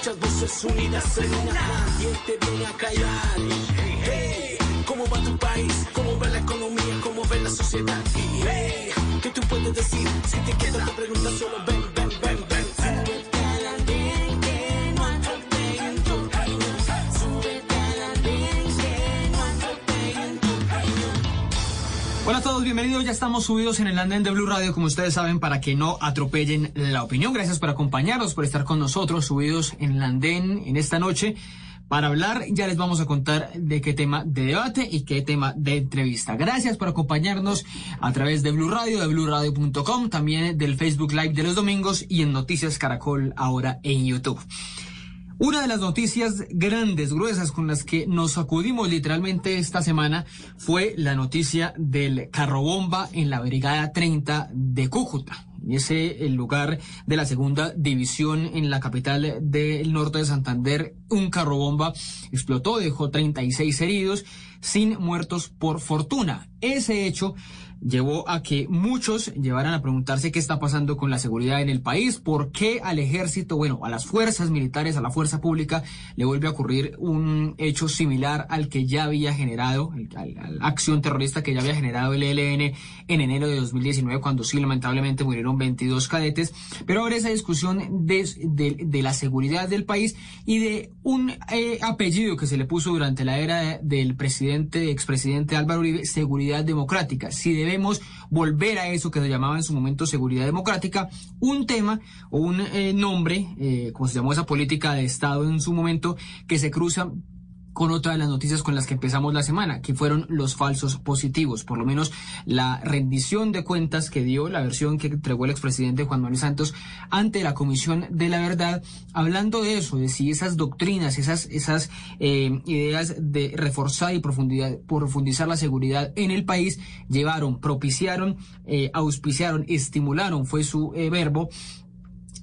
muchas voces unidas en una. Nadie te viene a callar. Hey, ¿cómo va tu país? ¿Cómo va la economía? ¿Cómo va la sociedad? ¿qué tú puedes decir? Si te quedas te preguntas solo ven. Hola a todos, bienvenidos. Ya estamos subidos en el andén de Blue Radio, como ustedes saben, para que no atropellen la opinión. Gracias por acompañarnos, por estar con nosotros, subidos en el andén en esta noche. Para hablar, ya les vamos a contar de qué tema de debate y qué tema de entrevista. Gracias por acompañarnos a través de Blue Radio, de bluradio.com, también del Facebook Live de los domingos y en Noticias Caracol ahora en YouTube. Una de las noticias grandes, gruesas, con las que nos sacudimos literalmente esta semana fue la noticia del carro bomba en la Brigada 30 de Cúcuta. Ese el lugar de la segunda división en la capital del norte de Santander, un carro bomba explotó, dejó 36 heridos, sin muertos por fortuna. Ese hecho llevó a que muchos llevaran a preguntarse qué está pasando con la seguridad en el país, por qué al ejército, bueno, a las fuerzas militares, a la fuerza pública, le vuelve a ocurrir un hecho similar al que ya había generado, a la acción terrorista que ya había generado el ELN en enero de 2019, cuando sí, lamentablemente murieron 22 cadetes. Pero ahora esa discusión de, de, de la seguridad del país y de un eh, apellido que se le puso durante la era del presidente, expresidente Álvaro Uribe, seguridad democrática. Si debemos volver a eso que se llamaba en su momento seguridad democrática, un tema o un eh, nombre, eh, como se llamó esa política de Estado en su momento, que se cruza con otra de las noticias con las que empezamos la semana, que fueron los falsos positivos, por lo menos la rendición de cuentas que dio la versión que entregó el expresidente Juan Manuel Santos ante la Comisión de la Verdad, hablando de eso, de si esas doctrinas, esas, esas eh, ideas de reforzar y profundidad, profundizar la seguridad en el país llevaron, propiciaron, eh, auspiciaron, estimularon, fue su eh, verbo,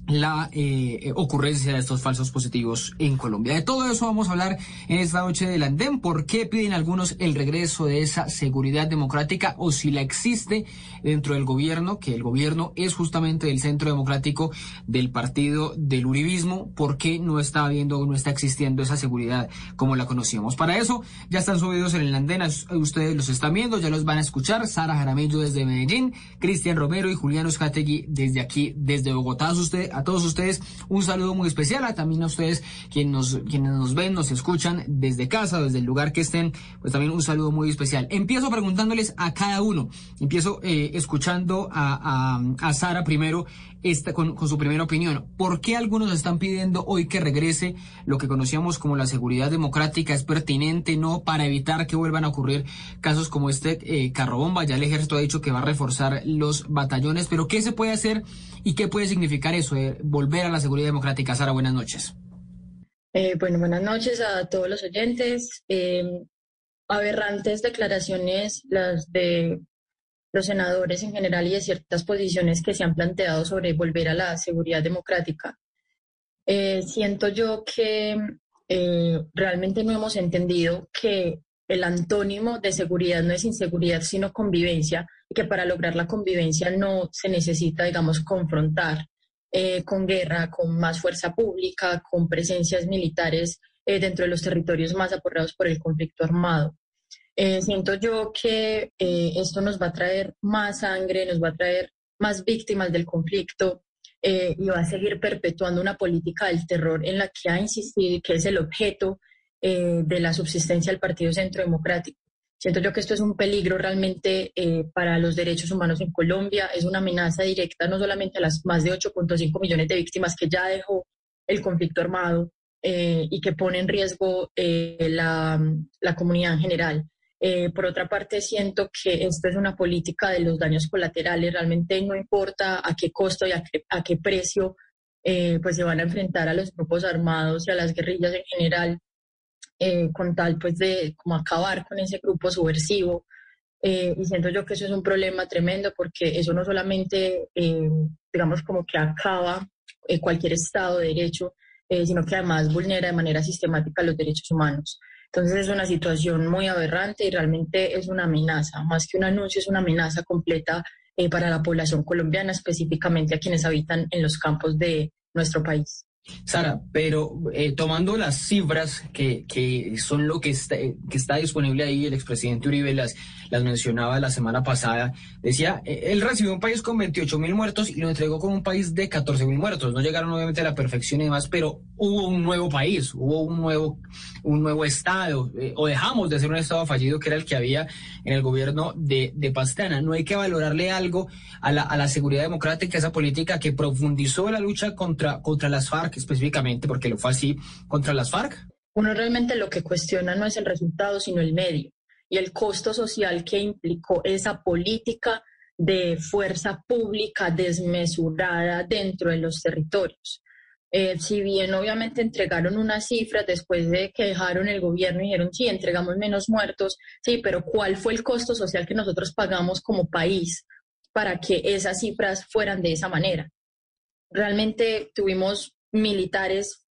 la eh, ocurrencia de estos falsos positivos en Colombia. De todo eso vamos a hablar en esta noche del andén. ¿Por qué piden algunos el regreso de esa seguridad democrática o si la existe dentro del gobierno, que el gobierno es justamente el centro democrático del partido del uribismo? ¿Por qué no está habiendo o no está existiendo esa seguridad como la conocíamos? Para eso ya están subidos en el andén, ustedes los están viendo, ya los van a escuchar. Sara Jaramillo desde Medellín, Cristian Romero y Julián Oscategui desde aquí, desde Bogotá. A todos ustedes un saludo muy especial, a también a ustedes quienes nos, quienes nos ven, nos escuchan desde casa, desde el lugar que estén, pues también un saludo muy especial. Empiezo preguntándoles a cada uno, empiezo eh, escuchando a, a, a, Sara primero esta, con, su primera opinión. ¿Por qué algunos están pidiendo hoy que regrese lo que conocíamos como la seguridad democrática? ¿Es pertinente, no, para evitar que vuelvan a ocurrir casos como este eh, carrobomba? Ya el ejército ha dicho que va a reforzar los batallones, pero ¿qué se puede hacer y qué puede significar eso? Eh, volver a la seguridad democrática. Sara, buenas noches. Eh, bueno, buenas noches a todos los oyentes. Eh, aberrantes declaraciones las de los senadores en general y de ciertas posiciones que se han planteado sobre volver a la seguridad democrática. Eh, siento yo que eh, realmente no hemos entendido que el antónimo de seguridad no es inseguridad, sino convivencia, y que para lograr la convivencia no se necesita, digamos, confrontar eh, con guerra, con más fuerza pública, con presencias militares dentro de los territorios más aporreados por el conflicto armado. Eh, siento yo que eh, esto nos va a traer más sangre, nos va a traer más víctimas del conflicto eh, y va a seguir perpetuando una política del terror en la que ha insistido que es el objeto de la subsistencia del Partido Centro Democrático. Siento yo que esto es un peligro realmente para los derechos humanos en Colombia, es una amenaza directa no solamente a las más de 8.5 millones de víctimas que ya dejó el conflicto armado y que pone en riesgo la, la, comunidad en general. Eh, por otra parte, siento que esto es una política de los daños colaterales, realmente no importa a qué costo y a qué, a qué precio eh, pues se van a enfrentar a los grupos armados y a las guerrillas en general eh, con tal pues de como acabar con ese grupo subversivo. Eh, y siento yo que eso es un problema tremendo porque eso no solamente, eh, digamos, como que acaba eh, cualquier Estado de Derecho, sino que además vulnera de manera sistemática los derechos humanos. Entonces es una situación muy aberrante y realmente es una amenaza, más que un anuncio, es una amenaza completa eh, para la población colombiana, específicamente a quienes habitan en los campos de nuestro país. Sara, pero eh, tomando las cifras que, que son lo que está, que está disponible ahí, el expresidente Uribe las, las mencionaba la semana pasada, decía, eh, él recibió un país con 28 mil muertos y lo entregó como un país de 14 mil muertos. No llegaron obviamente a la perfección y demás, pero hubo un nuevo país, hubo un nuevo, un nuevo Estado, eh, o dejamos de ser un Estado fallido que era el que había en el gobierno de, de Pastana. No hay que valorarle algo a la, a la seguridad democrática, esa política que profundizó la lucha contra, contra las FARC específicamente, porque lo fue así, contra las FARC. Uno realmente lo que cuestiona no es el resultado, sino el medio y el costo social que implicó esa política de fuerza pública desmesurada dentro de los territorios. Eh, si bien obviamente entregaron unas cifras después de que dejaron el gobierno y dijeron, sí, entregamos menos muertos, sí, pero ¿cuál fue el costo social que nosotros pagamos como país para que esas cifras fueran de esa manera? Realmente tuvimos militares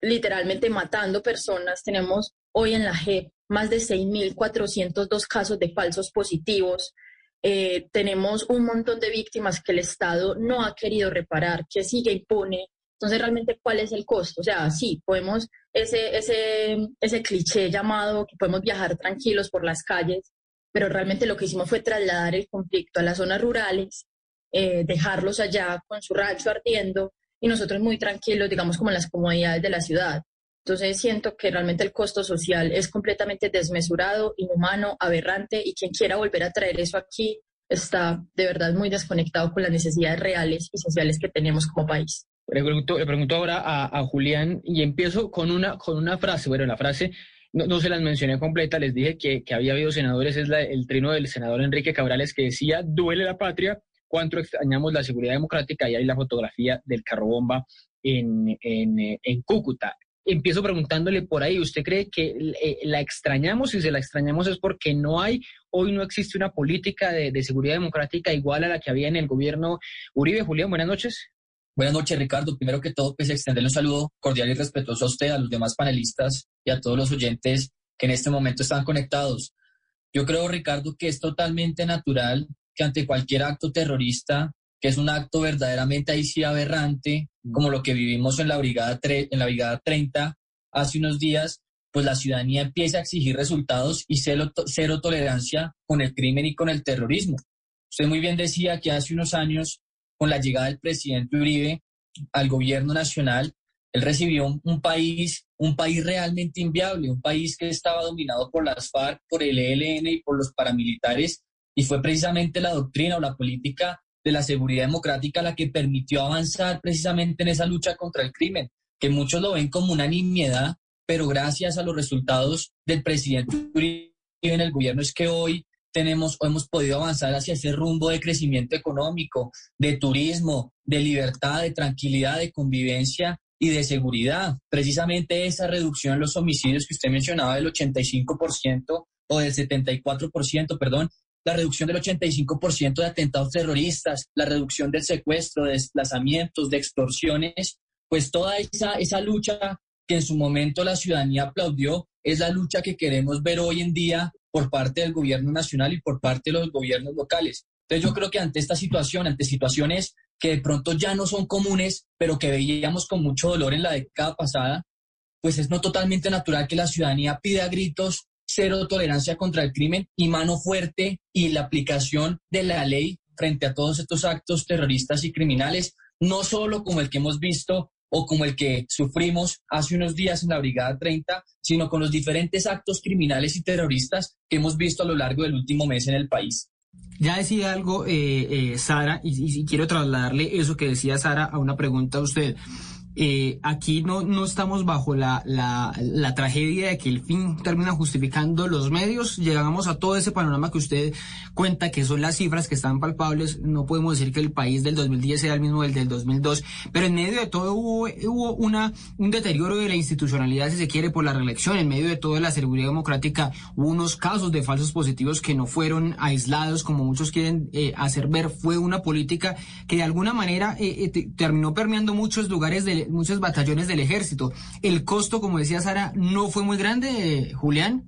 literalmente matando personas, tenemos hoy en la JEP más de 6.402 casos de falsos positivos. Eh, tenemos un montón de víctimas que el Estado no ha querido reparar, que sigue impone. Entonces, realmente, ¿cuál es el costo? O sea, sí, podemos, ese, ese, ese cliché llamado que podemos viajar tranquilos por las calles, pero realmente lo que hicimos fue trasladar el conflicto a las zonas rurales, eh, dejarlos allá con su rancho ardiendo y nosotros muy tranquilos, digamos, como en las comodidades de la ciudad. Entonces siento que realmente el costo social es completamente desmesurado, inhumano, aberrante y quien quiera volver a traer eso aquí está de verdad muy desconectado con las necesidades reales y sociales que tenemos como país. Le pregunto, le pregunto ahora a, Julián y empiezo con una, con una frase. Bueno, la frase no, se las mencioné completa, les dije que, que había habido senadores, es el trino del senador Enrique Cabrales que decía, duele la patria, cuánto extrañamos la seguridad democrática y hay la fotografía del carro bomba en, en, en Cúcuta empiezo preguntándole por ahí, ¿usted cree que eh, la extrañamos? Si se la extrañamos es porque no hay, hoy no existe una política de, seguridad democrática igual a la que había en el gobierno Uribe. Julián, buenas noches. Buenas noches, Ricardo. Primero que todo, pues extenderle un saludo cordial y respetuoso a usted, a los demás panelistas y a todos los oyentes que en este momento están conectados. Yo creo, Ricardo, que es totalmente natural que ante cualquier acto terrorista que es un acto verdaderamente ahí sí aberrante, como lo que vivimos en la Brigada, en la brigada 30 hace unos días, pues la ciudadanía empieza a exigir resultados y cero, cero tolerancia con el crimen y con el terrorismo. Usted muy bien decía que hace unos años, con la llegada del presidente Uribe al gobierno nacional, él recibió un, un, país, un país realmente inviable, un país que estaba dominado por las FARC, por el ELN y por los paramilitares, y fue precisamente la doctrina o la política de la seguridad democrática la que permitió avanzar precisamente en esa lucha contra el crimen, que muchos lo ven como una nimiedad, pero gracias a los resultados del presidente Uribe en el gobierno es que hoy tenemos o hemos podido avanzar hacia ese rumbo de crecimiento económico, de turismo, de libertad, de tranquilidad, de convivencia y de seguridad. Precisamente esa reducción en los homicidios que usted mencionaba del 85% o del 74%, perdón, la reducción del 85% de atentados terroristas, la reducción del secuestro, de desplazamientos, de extorsiones, pues toda esa, esa lucha que en su momento la ciudadanía aplaudió, es la lucha que queremos ver hoy en día por parte del gobierno nacional y por parte de los gobiernos locales. Entonces yo creo que ante esta situación, ante situaciones que de pronto ya no son comunes, pero que veíamos con mucho dolor en la década pasada, pues es no totalmente natural que la ciudadanía pida gritos cero tolerancia contra el crimen y mano fuerte y la aplicación de la ley frente a todos estos actos terroristas y criminales, no solo como el que hemos visto o como el que sufrimos hace unos días en la Brigada 30, sino con los diferentes actos criminales y terroristas que hemos visto a lo largo del último mes en el país. Ya decía algo, eh, eh, Sara, y, y, quiero trasladarle eso que decía Sara a una pregunta a usted. Eh, aquí no, no estamos bajo la, la, la, tragedia de que el fin termina justificando los medios. Llegamos a todo ese panorama que usted cuenta, que son las cifras que están palpables. No podemos decir que el país del 2010 sea el mismo del del 2002, pero en medio de todo hubo, hubo una, un deterioro de la institucionalidad, si se quiere, por la reelección. En medio de toda la seguridad democrática hubo unos casos de falsos positivos que no fueron aislados, como muchos quieren eh, hacer ver. Fue una política que de alguna manera eh, eh terminó permeando muchos lugares de muchos batallones del ejército. ¿El costo, como decía Sara, no fue muy grande, Julián?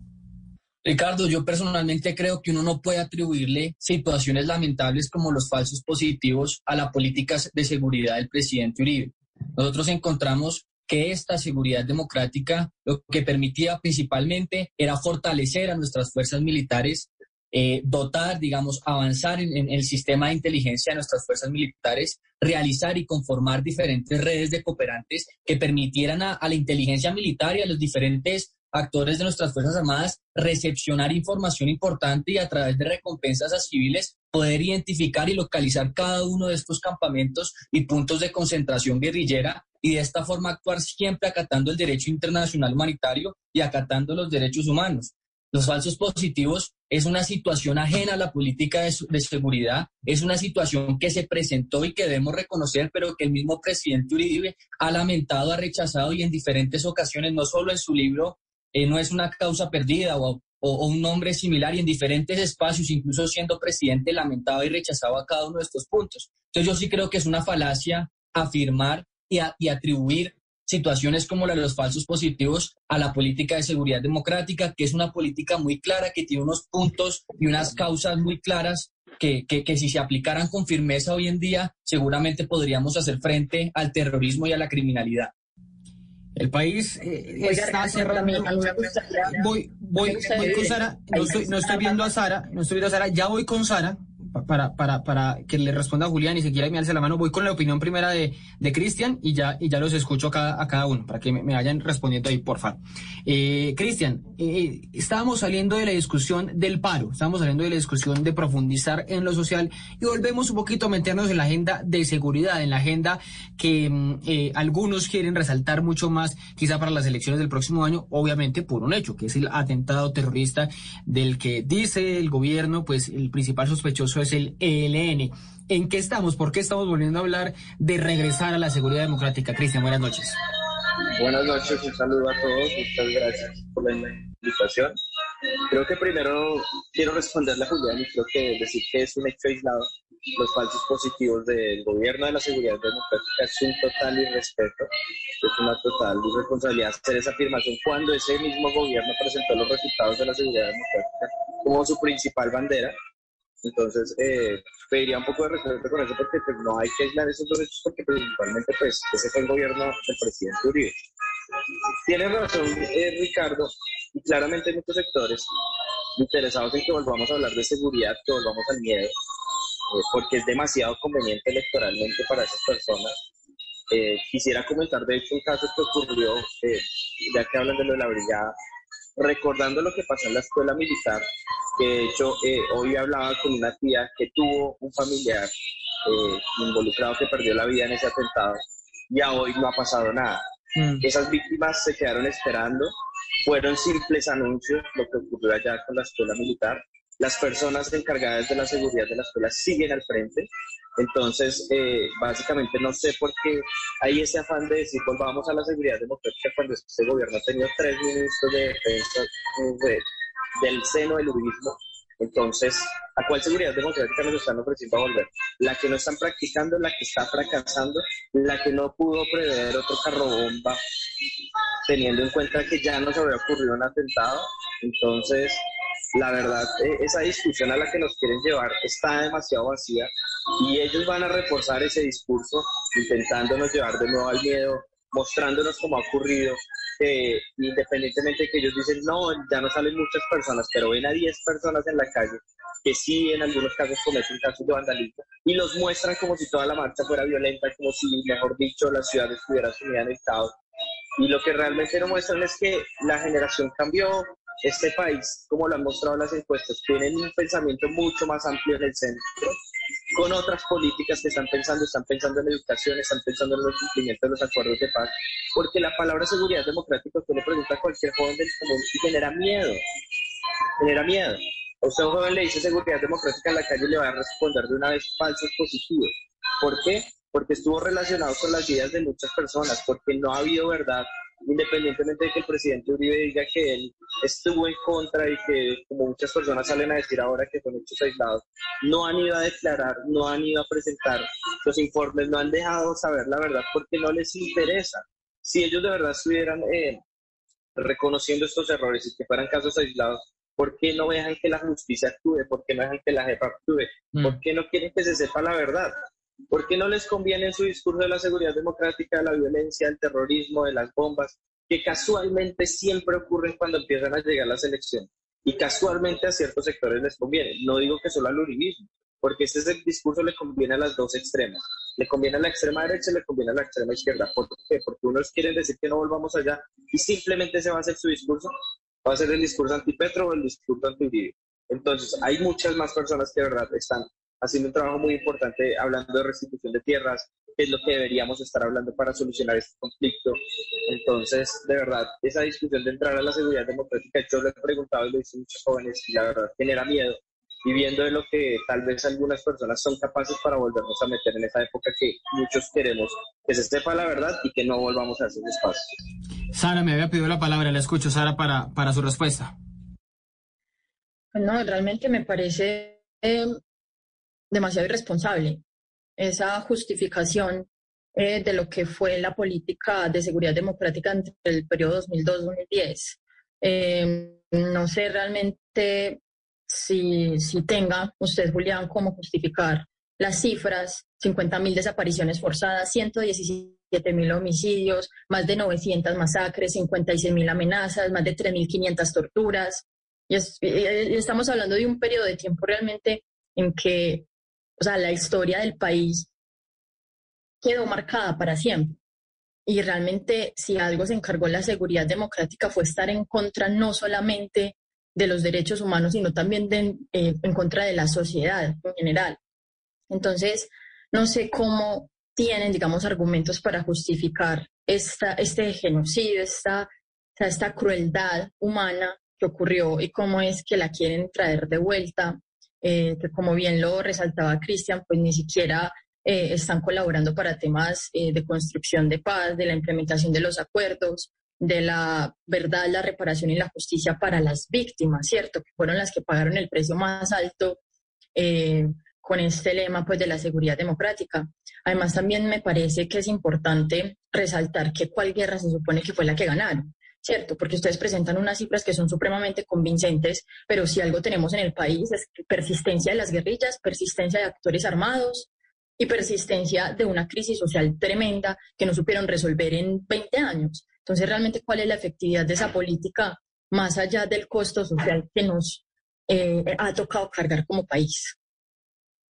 Ricardo, yo personalmente creo que uno no puede atribuirle situaciones lamentables como los falsos positivos a la política de seguridad del presidente Uribe. Nosotros encontramos que esta seguridad democrática lo que permitía principalmente era fortalecer a nuestras fuerzas militares, eh, dotar, digamos, avanzar en, el sistema de inteligencia de nuestras fuerzas militares, realizar y conformar diferentes redes de cooperantes que permitieran a la inteligencia militar y a los diferentes actores de nuestras Fuerzas Armadas recepcionar información importante y a través de recompensas a civiles poder identificar y localizar cada uno de estos campamentos y puntos de concentración guerrillera y de esta forma actuar siempre acatando el derecho internacional humanitario y acatando los derechos humanos. Los falsos positivos es una situación ajena a la política de, seguridad, es una situación que se presentó y que debemos reconocer, pero que el mismo presidente Uribe ha lamentado, ha rechazado y en diferentes ocasiones, no solo en su libro eh, no es una causa perdida o, un nombre similar y en diferentes espacios, incluso siendo presidente, lamentaba y rechazaba cada uno de estos puntos. Entonces yo sí creo que es una falacia afirmar y, y atribuir situaciones como la de los falsos positivos a la política de seguridad democrática, que es una política muy clara, que tiene unos puntos y unas causas muy claras que, que, que, si se aplicaran con firmeza hoy en día, seguramente podríamos hacer frente al terrorismo y a la criminalidad. El país eh, está cerrando. Voy, voy, voy con Sara. No estoy, no estoy viendo a Sara. No estoy viendo a Sara. Ya voy con Sara para, para, para que le responda Julián y si quiere me alce la mano, voy con la opinión primera de, de Cristian y ya, y ya los escucho a cada, a cada uno para que me, vayan respondiendo ahí, por favor. Eh, Cristian, eh, estábamos saliendo de la discusión del paro, estábamos saliendo de la discusión de profundizar en lo social y volvemos un poquito a meternos en la agenda de seguridad, en la agenda que mm, eh, algunos quieren resaltar mucho más, quizá para las elecciones del próximo año, obviamente por un hecho, que es el atentado terrorista del que dice el gobierno, pues el principal sospechoso es el ELN. ¿En qué estamos? ¿Por qué estamos volviendo a hablar de regresar a la seguridad democrática? Cristian, buenas noches. Buenas noches, un saludo a todos, muchas gracias por la invitación. Creo que primero quiero responderle a Julián y creo que decir que es un hecho aislado. Los falsos positivos del gobierno de la seguridad democrática es un total irrespeto, es una total irresponsabilidad hacer esa afirmación cuando ese mismo gobierno presentó los resultados de la seguridad democrática como su principal bandera entonces, eh, pediría un poco de respeto con eso porque pues, no hay que aislar esos dos hechos porque principalmente pues, ese fue el gobierno del presidente Uribe. Tiene razón eh, Ricardo y claramente hay muchos sectores interesados en que volvamos a hablar de seguridad, que volvamos al miedo, eh, porque es demasiado conveniente electoralmente para esas personas. Eh, quisiera comentar de hecho un caso que ocurrió, ya que hablan de lo de la brigada, recordando lo que pasó en la escuela militar, que de hecho eh, hoy hablaba con una tía que tuvo un familiar eh, involucrado que perdió la vida en ese atentado y a hoy no ha pasado nada. Mm. Esas víctimas se quedaron esperando, fueron simples anuncios, lo que ocurrió allá con la escuela militar. Las personas encargadas de la seguridad de la escuela siguen al frente. Entonces, eh, básicamente no sé por qué hay ese afán de decir volvamos a la seguridad democrática cuando este gobierno ha tenido tres ministros de defensa del seno del uribismo. Entonces, ¿a cuál seguridad democrática nos están ofreciendo volver? La que no están practicando, la que está fracasando, la que no pudo prever otro carrobomba, teniendo en cuenta que ya nos había ocurrido un atentado. Entonces, la verdad, e, esa discusión a la que nos quieren llevar está demasiado vacía y ellos van a reforzar ese discurso intentándonos llevar de nuevo al miedo, mostrándonos cómo ha ocurrido, que independientemente de que ellos dicen, no, ya no salen muchas personas, pero ven a 10 personas en la calle que sí en algunos casos cometen casos de vandalismo y los muestran como si toda la marcha fuera violenta, como si, mejor dicho, la ciudad estuviera sumida en el caos. Y lo que realmente no muestran es que la generación cambió, este país, como lo han mostrado las encuestas, tienen un pensamiento mucho más amplio en el centro, con otras políticas que están pensando, están pensando en educación, están pensando en el cumplimiento de los acuerdos de paz, porque la palabra seguridad democrática usted le pregunta a cualquier joven del común y genera miedo, genera miedo. A usted un joven le dice seguridad democrática en la calle y le va a responder de una vez falsos positivos. ¿Por qué? Porque estuvo relacionado con las vidas de muchas personas, porque no ha habido verdad independientemente de que el presidente Uribe diga que él estuvo en contra y que, como muchas personas salen a decir ahora que son hechos aislados, no han ido a declarar, no han ido a presentar los informes, no han dejado saber la verdad porque no les interesa. Si ellos de verdad estuvieran eh, reconociendo estos errores y que fueran casos aislados, ¿Por qué no dejan que la justicia actúe? ¿Por qué no dejan que la JEP actúe? Mm. ¿Por qué no quieren que se sepa la verdad? ¿Por qué no les conviene en su discurso de la seguridad democrática, de la violencia, el terrorismo, de las bombas, que casualmente siempre ocurren cuando empiezan a llegar las elecciones? Y casualmente a ciertos sectores les conviene. No digo que solo al uribismo, porque este es el discurso le conviene a las dos extremas. Le conviene a la extrema derecha y le conviene a la extrema izquierda. ¿Por qué? Porque unos quieren decir que no volvamos allá y simplemente se va a hacer su discurso. Va a ser el discurso antipetro o el discurso anti Entonces, hay muchas más personas que de verdad están haciendo un trabajo muy importante hablando de restitución de tierras, que es lo que deberíamos estar hablando para solucionar este conflicto. Entonces, de verdad, esa discusión de entrar a la seguridad democrática, yo lo he preguntado y lo dicen muchos jóvenes y la verdad genera miedo y viendo de lo que tal vez algunas personas son capaces para volvernos a meter en esa época que muchos queremos que se sepa la verdad y que no volvamos a esos espacios. Sara, me había pedido la palabra, la escucho, Sara, para, para su respuesta. No, realmente me parece eh, demasiado irresponsable esa justificación eh, de lo que fue la política de seguridad democrática entre el periodo 2002-2010. Eh, no sé realmente si, si tenga usted, Julián, cómo justificar las cifras, 50.000 desapariciones forzadas, 117.000 homicidios, más de 900 masacres, 56.000 amenazas, más de 3.500 torturas. Y, y, estamos hablando de un periodo de tiempo realmente en que, o sea, la historia del país quedó marcada para siempre. Y realmente, si algo se encargó la seguridad democrática fue estar en contra no solamente de los derechos humanos, sino también eh, en contra de la sociedad en general. Entonces, no sé cómo tienen, digamos, argumentos para justificar esta, este genocidio, esta, esta crueldad humana que ocurrió y cómo es que la quieren traer de vuelta, eh, que como bien lo resaltaba Cristian, pues ni siquiera eh, están colaborando para temas de construcción de paz, de la implementación de los acuerdos, de la verdad, la reparación y la justicia para las víctimas, ¿cierto? Que fueron las que pagaron el precio más alto eh, con este lema pues, de la seguridad democrática. Además, también me parece que es importante resaltar que cuál guerra se supone que fue la que ganaron. ¿Cierto? Porque ustedes presentan unas cifras que son supremamente convincentes, pero si algo tenemos en el país es persistencia de las guerrillas, persistencia de actores armados y persistencia de una crisis social tremenda que no supieron resolver en 20 años. Entonces, realmente, ¿cuál es la efectividad de esa política más allá del costo social que nos eh, ha tocado cargar como país?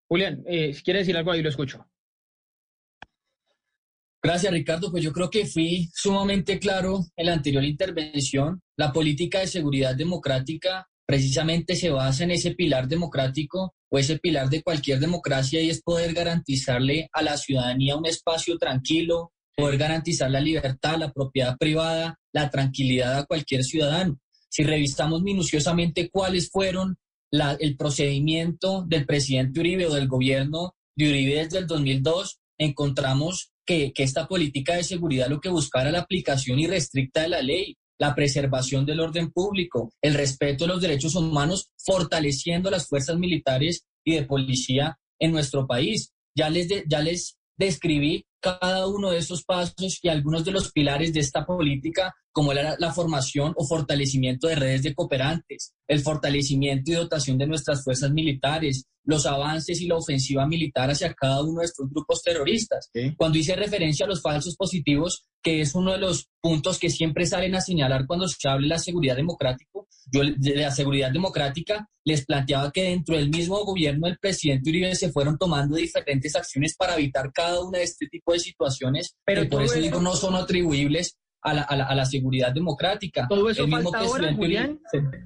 Julián, eh, si quiere decir algo ahí, lo escucho. Gracias, Ricardo. Pues yo creo que fui sumamente claro en la anterior intervención. La política de seguridad democrática precisamente se basa en ese pilar democrático o ese pilar de cualquier democracia y es poder garantizarle a la ciudadanía un espacio tranquilo, poder garantizar la libertad, la propiedad privada, la tranquilidad a cualquier ciudadano. Si revisamos minuciosamente cuáles fueron el procedimiento del presidente Uribe o del gobierno de Uribe desde el 2002, encontramos que, esta política de seguridad lo que buscaba era la aplicación irrestricta de la ley, la preservación del orden público, el respeto de los derechos humanos, fortaleciendo las fuerzas militares y de policía en nuestro país. Ya les, ya les describí cada uno de esos pasos y algunos de los pilares de esta política, como la, la, formación o fortalecimiento de redes de cooperantes, el fortalecimiento y dotación de nuestras fuerzas militares, los avances y la ofensiva militar hacia cada uno de estos grupos terroristas. Cuando hice referencia a los falsos positivos, que es uno de los puntos que siempre salen a señalar cuando se habla de la seguridad democrática, yo de la seguridad democrática les planteaba que dentro del mismo gobierno del presidente Uribe se fueron tomando diferentes acciones para evitar cada una de este tipo de situaciones, pero por eso digo no son atribuibles a la, a la, seguridad democrática. Todo eso falta ahora, Julián.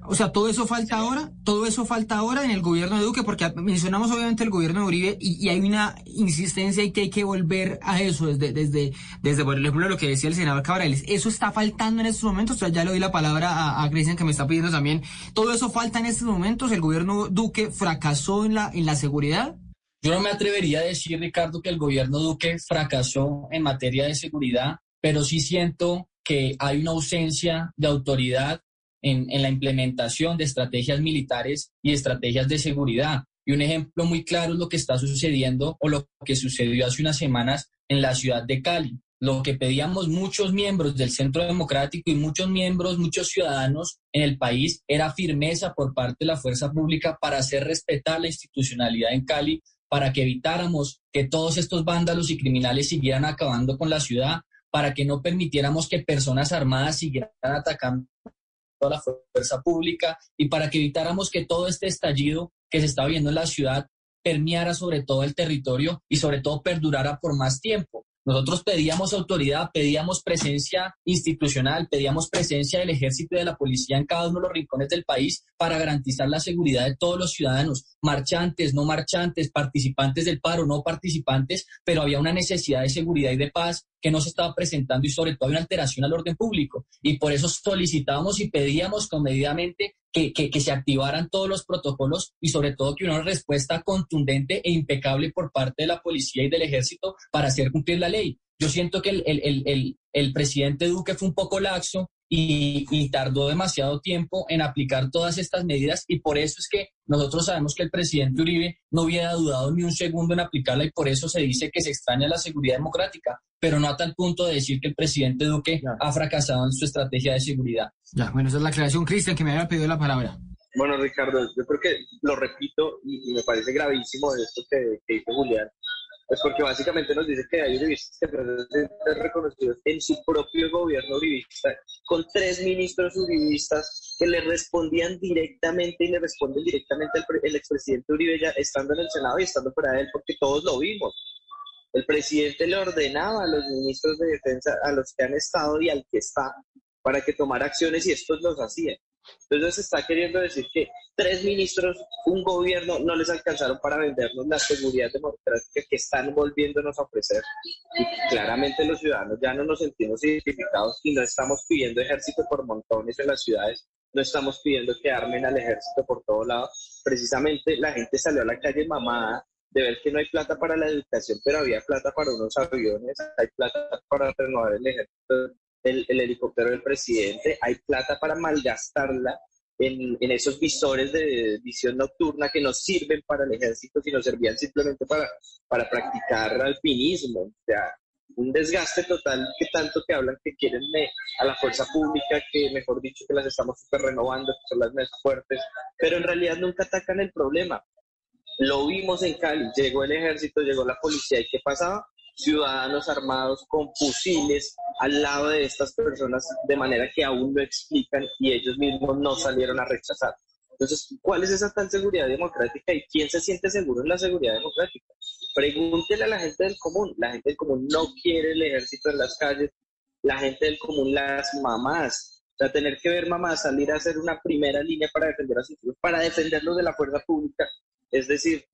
O sea, todo eso falta ahora, todo eso falta ahora en el gobierno de Duque, porque mencionamos obviamente el gobierno de Uribe y, hay una insistencia y que hay que volver a eso desde, desde, desde por ejemplo, lo que decía el senador Cabrales. Eso está faltando en estos momentos. O sea, ya le doy la palabra a, a Cristian que me está pidiendo también. Todo eso falta en estos momentos. El gobierno Duque fracasó en la, en la seguridad. Yo no me atrevería a decir, Ricardo, que el gobierno Duque fracasó en materia de seguridad pero sí siento que hay una ausencia de autoridad en, la implementación de estrategias militares y estrategias de seguridad. Y un ejemplo muy claro es lo que está sucediendo o lo que sucedió hace unas semanas en la ciudad de Cali. lo que pedíamos muchos miembros del Centro Democrático y muchos miembros, muchos ciudadanos en el país, era firmeza por parte de la fuerza pública para hacer respetar la institucionalidad en Cali, para que evitáramos que todos estos vándalos y criminales siguieran acabando con la ciudad, para que no permitiéramos que personas armadas siguieran atacando a la fuerza pública y para que evitáramos que todo este estallido que se está viendo en la ciudad permeara sobre todo el territorio y sobre todo perdurara por más tiempo. Nosotros pedíamos autoridad, pedíamos presencia institucional, pedíamos presencia del ejército y de la policía en cada uno de los rincones del país para garantizar la seguridad de todos los ciudadanos, marchantes, no marchantes, participantes del paro, no participantes, pero había una necesidad de seguridad y de paz que no se estaba presentando y sobre todo una alteración al orden público. Y por eso solicitábamos y pedíamos comedidamente que, que, se activaran todos los protocolos y sobre todo que hubiera una respuesta contundente e impecable por parte de la policía y del ejército para hacer cumplir la ley. Yo siento que el, el, el, el presidente Duque fue un poco laxo y, y, tardó demasiado tiempo en aplicar todas estas medidas y por eso es que nosotros sabemos que el presidente Uribe no hubiera dudado ni un segundo en aplicarla y por eso se dice que se extraña la seguridad democrática, pero no a tal punto de decir que el presidente Duque ha fracasado en su estrategia de seguridad. Ya, bueno, esa es la aclaración, Cristian, que me había pedido la palabra. Bueno, Ricardo, yo creo que lo repito y, me parece gravísimo esto que, que dice Julián, pues porque básicamente nos dice que hay uribistas que pueden ser reconocidos en su propio gobierno uribista, con tres ministros uribistas que le respondían directamente y le responden directamente al el expresidente Uribe ya estando en el Senado y estando fuera de él, porque todos lo vimos. El presidente le ordenaba a los ministros de defensa, a los que han estado y al que está, para que tomara acciones y estos los hacían. Entonces está queriendo decir que tres ministros, un gobierno, no les alcanzaron para vendernos la seguridad democrática que están volviéndonos a ofrecer. Y claramente los ciudadanos ya no nos sentimos identificados y no estamos pidiendo ejército por montones en las ciudades, no estamos pidiendo que armen al ejército por todos lados. Precisamente la gente salió a la calle mamada de ver que no hay plata para la educación, pero había plata para unos aviones, hay plata para renovar el ejército el, helicóptero del presidente, hay plata para malgastarla en, esos visores de visión nocturna que no sirven para el ejército, sino servían simplemente para, para practicar alpinismo. O sea, un desgaste total que tanto que hablan que quieren a la fuerza pública, que mejor dicho que las estamos super renovando, que son las más fuertes, pero en realidad nunca atacan el problema. Lo vimos en Cali, llegó el ejército, llegó la policía y ¿qué pasaba? Ciudadanos armados con fusiles al lado de estas personas de manera que aún no explican y ellos mismos no salieron a rechazar. Entonces, ¿cuál es esa tal seguridad democrática y quién se siente seguro en la seguridad democrática? Pregúntele a la gente del común. La gente del común no quiere el ejército en las calles. La gente del común, las mamás. O sea, tener que ver mamás salir a hacer una primera línea para defender a sus hijos, para defenderlos de la fuerza pública. Es decir,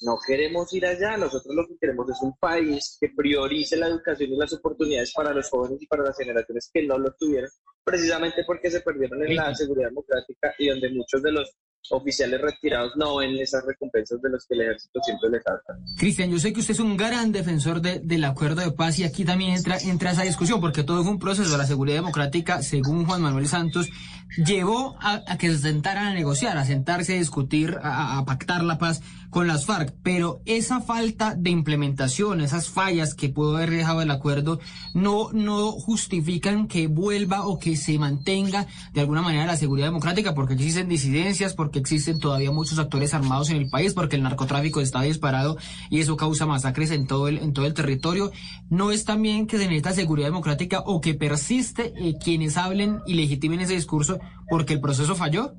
no queremos ir allá, nosotros lo que queremos es un país que priorice la educación y las oportunidades para los jóvenes y para las generaciones que no lo tuvieron, precisamente porque se perdieron en la seguridad democrática y donde muchos de los oficiales retirados no ven esas recompensas de los que el ejército siempre les da. Cristian, yo sé que usted es un gran defensor de, del acuerdo de paz y aquí también entra, entra esa discusión, porque todo fue un proceso de la seguridad democrática, según Juan Manuel Santos, llevó a, que se sentaran a negociar, a sentarse a discutir, a, pactar la paz con las FARC, pero esa falta de implementación, esas fallas que pudo haber dejado el acuerdo, no, no justifican que vuelva o que se mantenga de alguna manera la seguridad democrática, porque existen disidencias, existen todavía muchos actores armados en el país, porque el narcotráfico está disparado y eso causa masacres en todo el, en todo el territorio. No es también que se necesita seguridad democrática o que persiste eh, quienes hablen y legitimen ese discurso porque el proceso falló.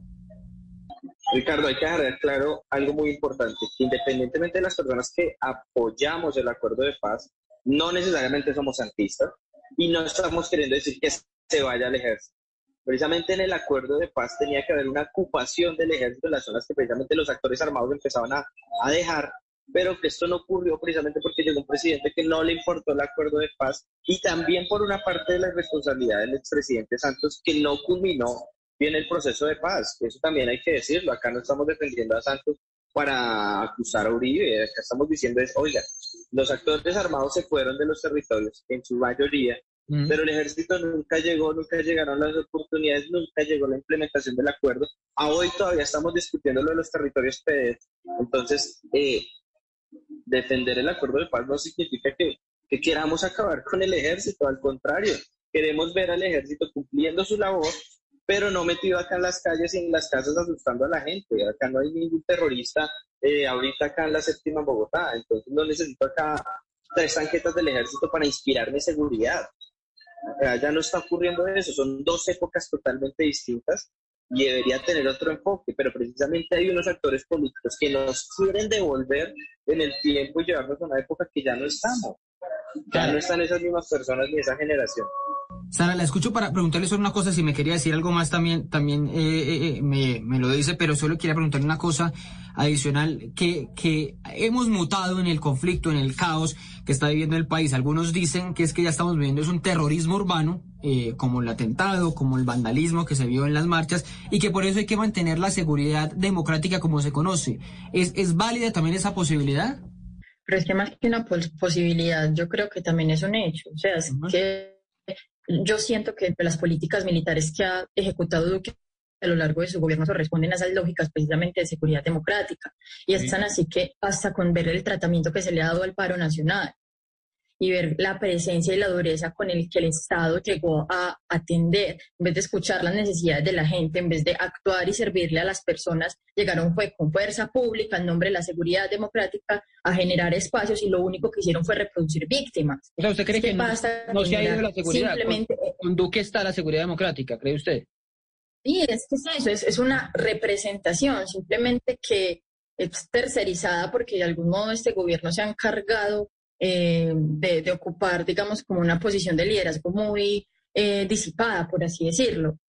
Ricardo, hay que dejar claro algo muy importante, independientemente de las personas que apoyamos el acuerdo de paz, no necesariamente somos santistas y no estamos queriendo decir que se vaya al ejército. Precisamente en el acuerdo de paz tenía que haber una ocupación del ejército en las zonas que precisamente los actores armados empezaban a, a dejar, pero que esto no ocurrió precisamente porque llegó un presidente que no le importó el acuerdo de paz y también por una parte de la responsabilidad del expresidente Santos que no culminó bien el proceso de paz. Eso también hay que decirlo. Acá no estamos defendiendo a Santos para acusar a Uribe. Acá estamos diciendo es, oiga, los actores armados se fueron de los territorios en su mayoría pero el ejército nunca llegó, nunca llegaron las oportunidades, nunca llegó la implementación del acuerdo. A hoy todavía estamos discutiendo lo de los territorios PD. Entonces, eh, defender el acuerdo de paz no significa que que queramos acabar con el ejército, al contrario, queremos ver al ejército cumpliendo su labor, pero no metido acá en las calles y en las casas asustando a la gente. Acá no hay ningún terrorista eh, ahorita acá en la séptima Bogotá, entonces no necesito acá tres tanquetas del ejército para inspirarme seguridad. Ya no está ocurriendo eso, son dos épocas totalmente distintas y debería tener otro enfoque, pero precisamente hay unos actores políticos que nos quieren devolver en el tiempo y llevarnos a una época que ya no estamos. Ya no están esas mismas personas ni esa generación. Sara, la escucho para preguntarle solo una cosa, si me quería decir algo más también, también eh, eh, eh, me, me, lo dice, pero solo quería preguntarle una cosa adicional, que, que hemos mutado en el conflicto, en el caos que está viviendo el país. Algunos dicen que es que ya estamos viviendo es un terrorismo urbano, como el atentado, como el vandalismo que se vio en las marchas, y que por eso hay que mantener la seguridad democrática como se conoce. ¿Es, es válida también esa posibilidad? Pero es que más que una posibilidad, yo creo que también es un hecho. O sea, es que yo siento que las políticas militares que ha ejecutado Duque a lo largo de su gobierno se responden a esas lógicas precisamente de seguridad democrática. Y están así que hasta con ver el tratamiento que se le ha dado al paro nacional y ver la presencia y la dureza con el que el Estado llegó a atender, en vez de escuchar las necesidades de la gente, en vez de actuar y servirle a las personas, llegaron fue con fuerza pública en nombre de la seguridad democrática a generar espacios y lo único que hicieron fue reproducir víctimas. O sea, ¿usted cree que no, se ha ido la seguridad? Simplemente, con, Duque está la seguridad democrática, ¿cree usted? Sí, es que es eso, es, es una representación, simplemente que es tercerizada porque de algún modo este gobierno se ha encargado eh, de, ocupar, digamos, como una posición de liderazgo muy eh, disipada, por así decirlo.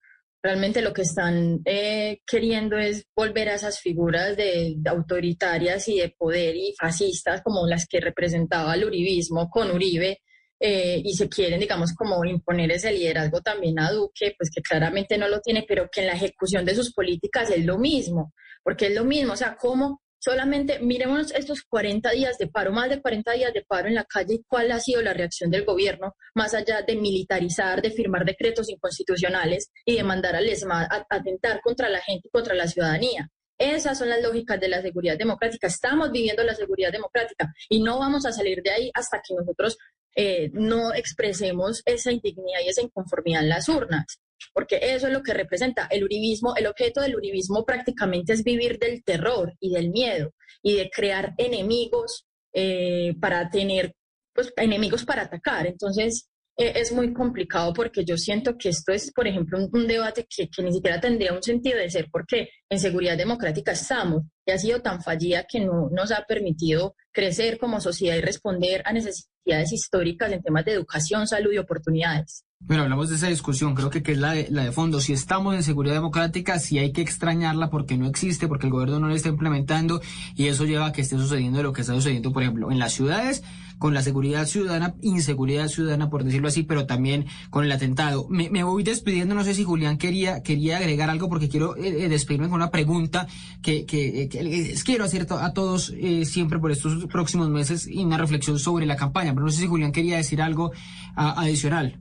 Realmente lo que están eh, queriendo es volver a esas figuras de, autoritarias y de poder y fascistas como las que representaba el uribismo con Uribe, y se quieren, digamos, como imponer ese liderazgo también a Duque, pues que claramente no lo tiene, pero que en la ejecución de sus políticas es lo mismo, porque es lo mismo, o sea, cómo Solamente miremos estos 40 días de paro, más de 40 días de paro en la calle y cuál ha sido la reacción del gobierno, más allá de militarizar, de firmar decretos inconstitucionales y de mandar al ESMAD a atentar contra la gente y contra la ciudadanía. Esas son las lógicas de la seguridad democrática. Estamos viviendo la seguridad democrática y no vamos a salir de ahí hasta que nosotros eh, no expresemos esa indignidad y esa inconformidad en las urnas porque eso es lo que representa el uribismo. El objeto del uribismo prácticamente es vivir del terror y del miedo y de crear enemigos eh, para tener, pues, enemigos para atacar. Entonces, eh, es muy complicado porque yo siento que esto es, por ejemplo, un, debate que, que, ni siquiera tendría un sentido de ser porque en seguridad democrática estamos y ha sido tan fallida que no nos ha permitido crecer como sociedad y responder a necesidades históricas en temas de educación, salud y oportunidades. Bueno, hablamos de esa discusión, creo que, que es la de, la de fondo. Si estamos en seguridad democrática, si hay que extrañarla porque no existe, porque el gobierno no la está implementando y eso lleva a que esté sucediendo lo que está sucediendo, por ejemplo, en las ciudades, con la seguridad ciudadana, inseguridad ciudadana, por decirlo así, pero también con el atentado. Me, voy despidiendo, no sé si Julián quería, quería agregar algo porque quiero eh, eh, despedirme con una pregunta que, que, que quiero hacer a todos eh, siempre por estos próximos meses y una reflexión sobre la campaña, pero no sé si Julián quería decir algo adicional.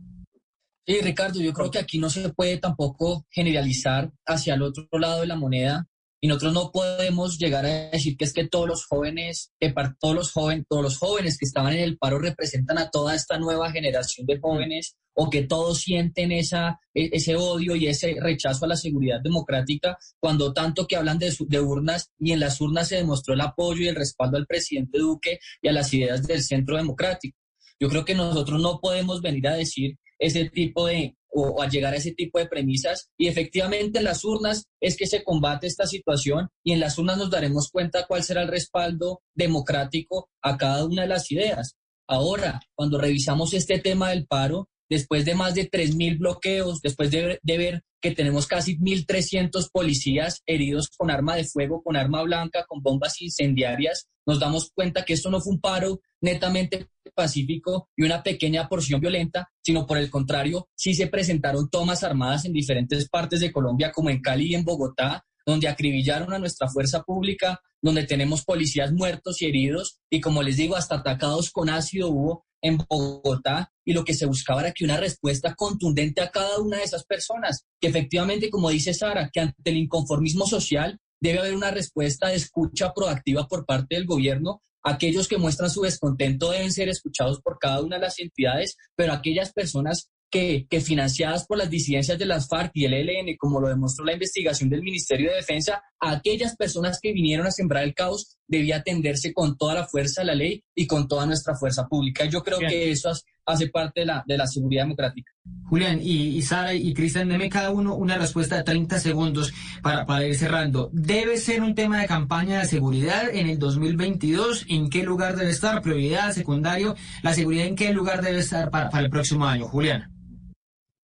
Sí, Ricardo, yo creo que aquí no se puede tampoco generalizar hacia el otro lado de la moneda y nosotros no podemos llegar a decir que es que todos los jóvenes, todos los jóvenes, todos los jóvenes que estaban en el paro representan a toda esta nueva generación de jóvenes o que todos sienten esa, e, ese odio y ese rechazo a la seguridad democrática cuando tanto que hablan de urnas y en las urnas se demostró el apoyo y el respaldo al presidente Duque y a las ideas del centro democrático. Yo creo que nosotros no podemos venir a decir ese tipo de, o, a llegar a ese tipo de premisas. Y efectivamente en las urnas es que se combate esta situación y en las urnas nos daremos cuenta cuál será el respaldo democrático a cada una de las ideas. Ahora, cuando revisamos este tema del paro, después de más de 3.000 bloqueos, después de, de ver que tenemos casi 1.300 policías heridos con arma de fuego, con arma blanca, con bombas incendiarias, nos damos cuenta que esto no fue un paro netamente pacífico y una pequeña porción violenta, sino por el contrario, sí se presentaron tomas armadas en diferentes partes de Colombia, como en Cali y en Bogotá, donde acribillaron a nuestra fuerza pública, donde tenemos policías muertos y heridos, y como les digo, hasta atacados con ácido hubo en Bogotá, y lo que se buscaba era que una respuesta contundente a cada una de esas personas, que efectivamente, como dice Sara, que ante el inconformismo social debe haber una respuesta de escucha proactiva por parte del gobierno. Aquellos que muestran su descontento deben ser escuchados por cada una de las entidades, pero aquellas personas que, que, financiadas por las disidencias de las FARC y el ELN, como lo demostró la investigación del Ministerio de Defensa, aquellas personas que vinieron a sembrar el caos debía atenderse con toda la fuerza de la ley y con toda nuestra fuerza pública. Yo creo que eso hace parte de la, de la seguridad democrática. Julián y, Sara y Cristian, deme cada uno una respuesta de 30 segundos para, para ir cerrando. ¿Debe ser un tema de campaña de seguridad en el 2022? ¿En qué lugar debe estar? ¿Prioridad, secundario? ¿La seguridad en qué lugar debe estar para, para el próximo año? Julián.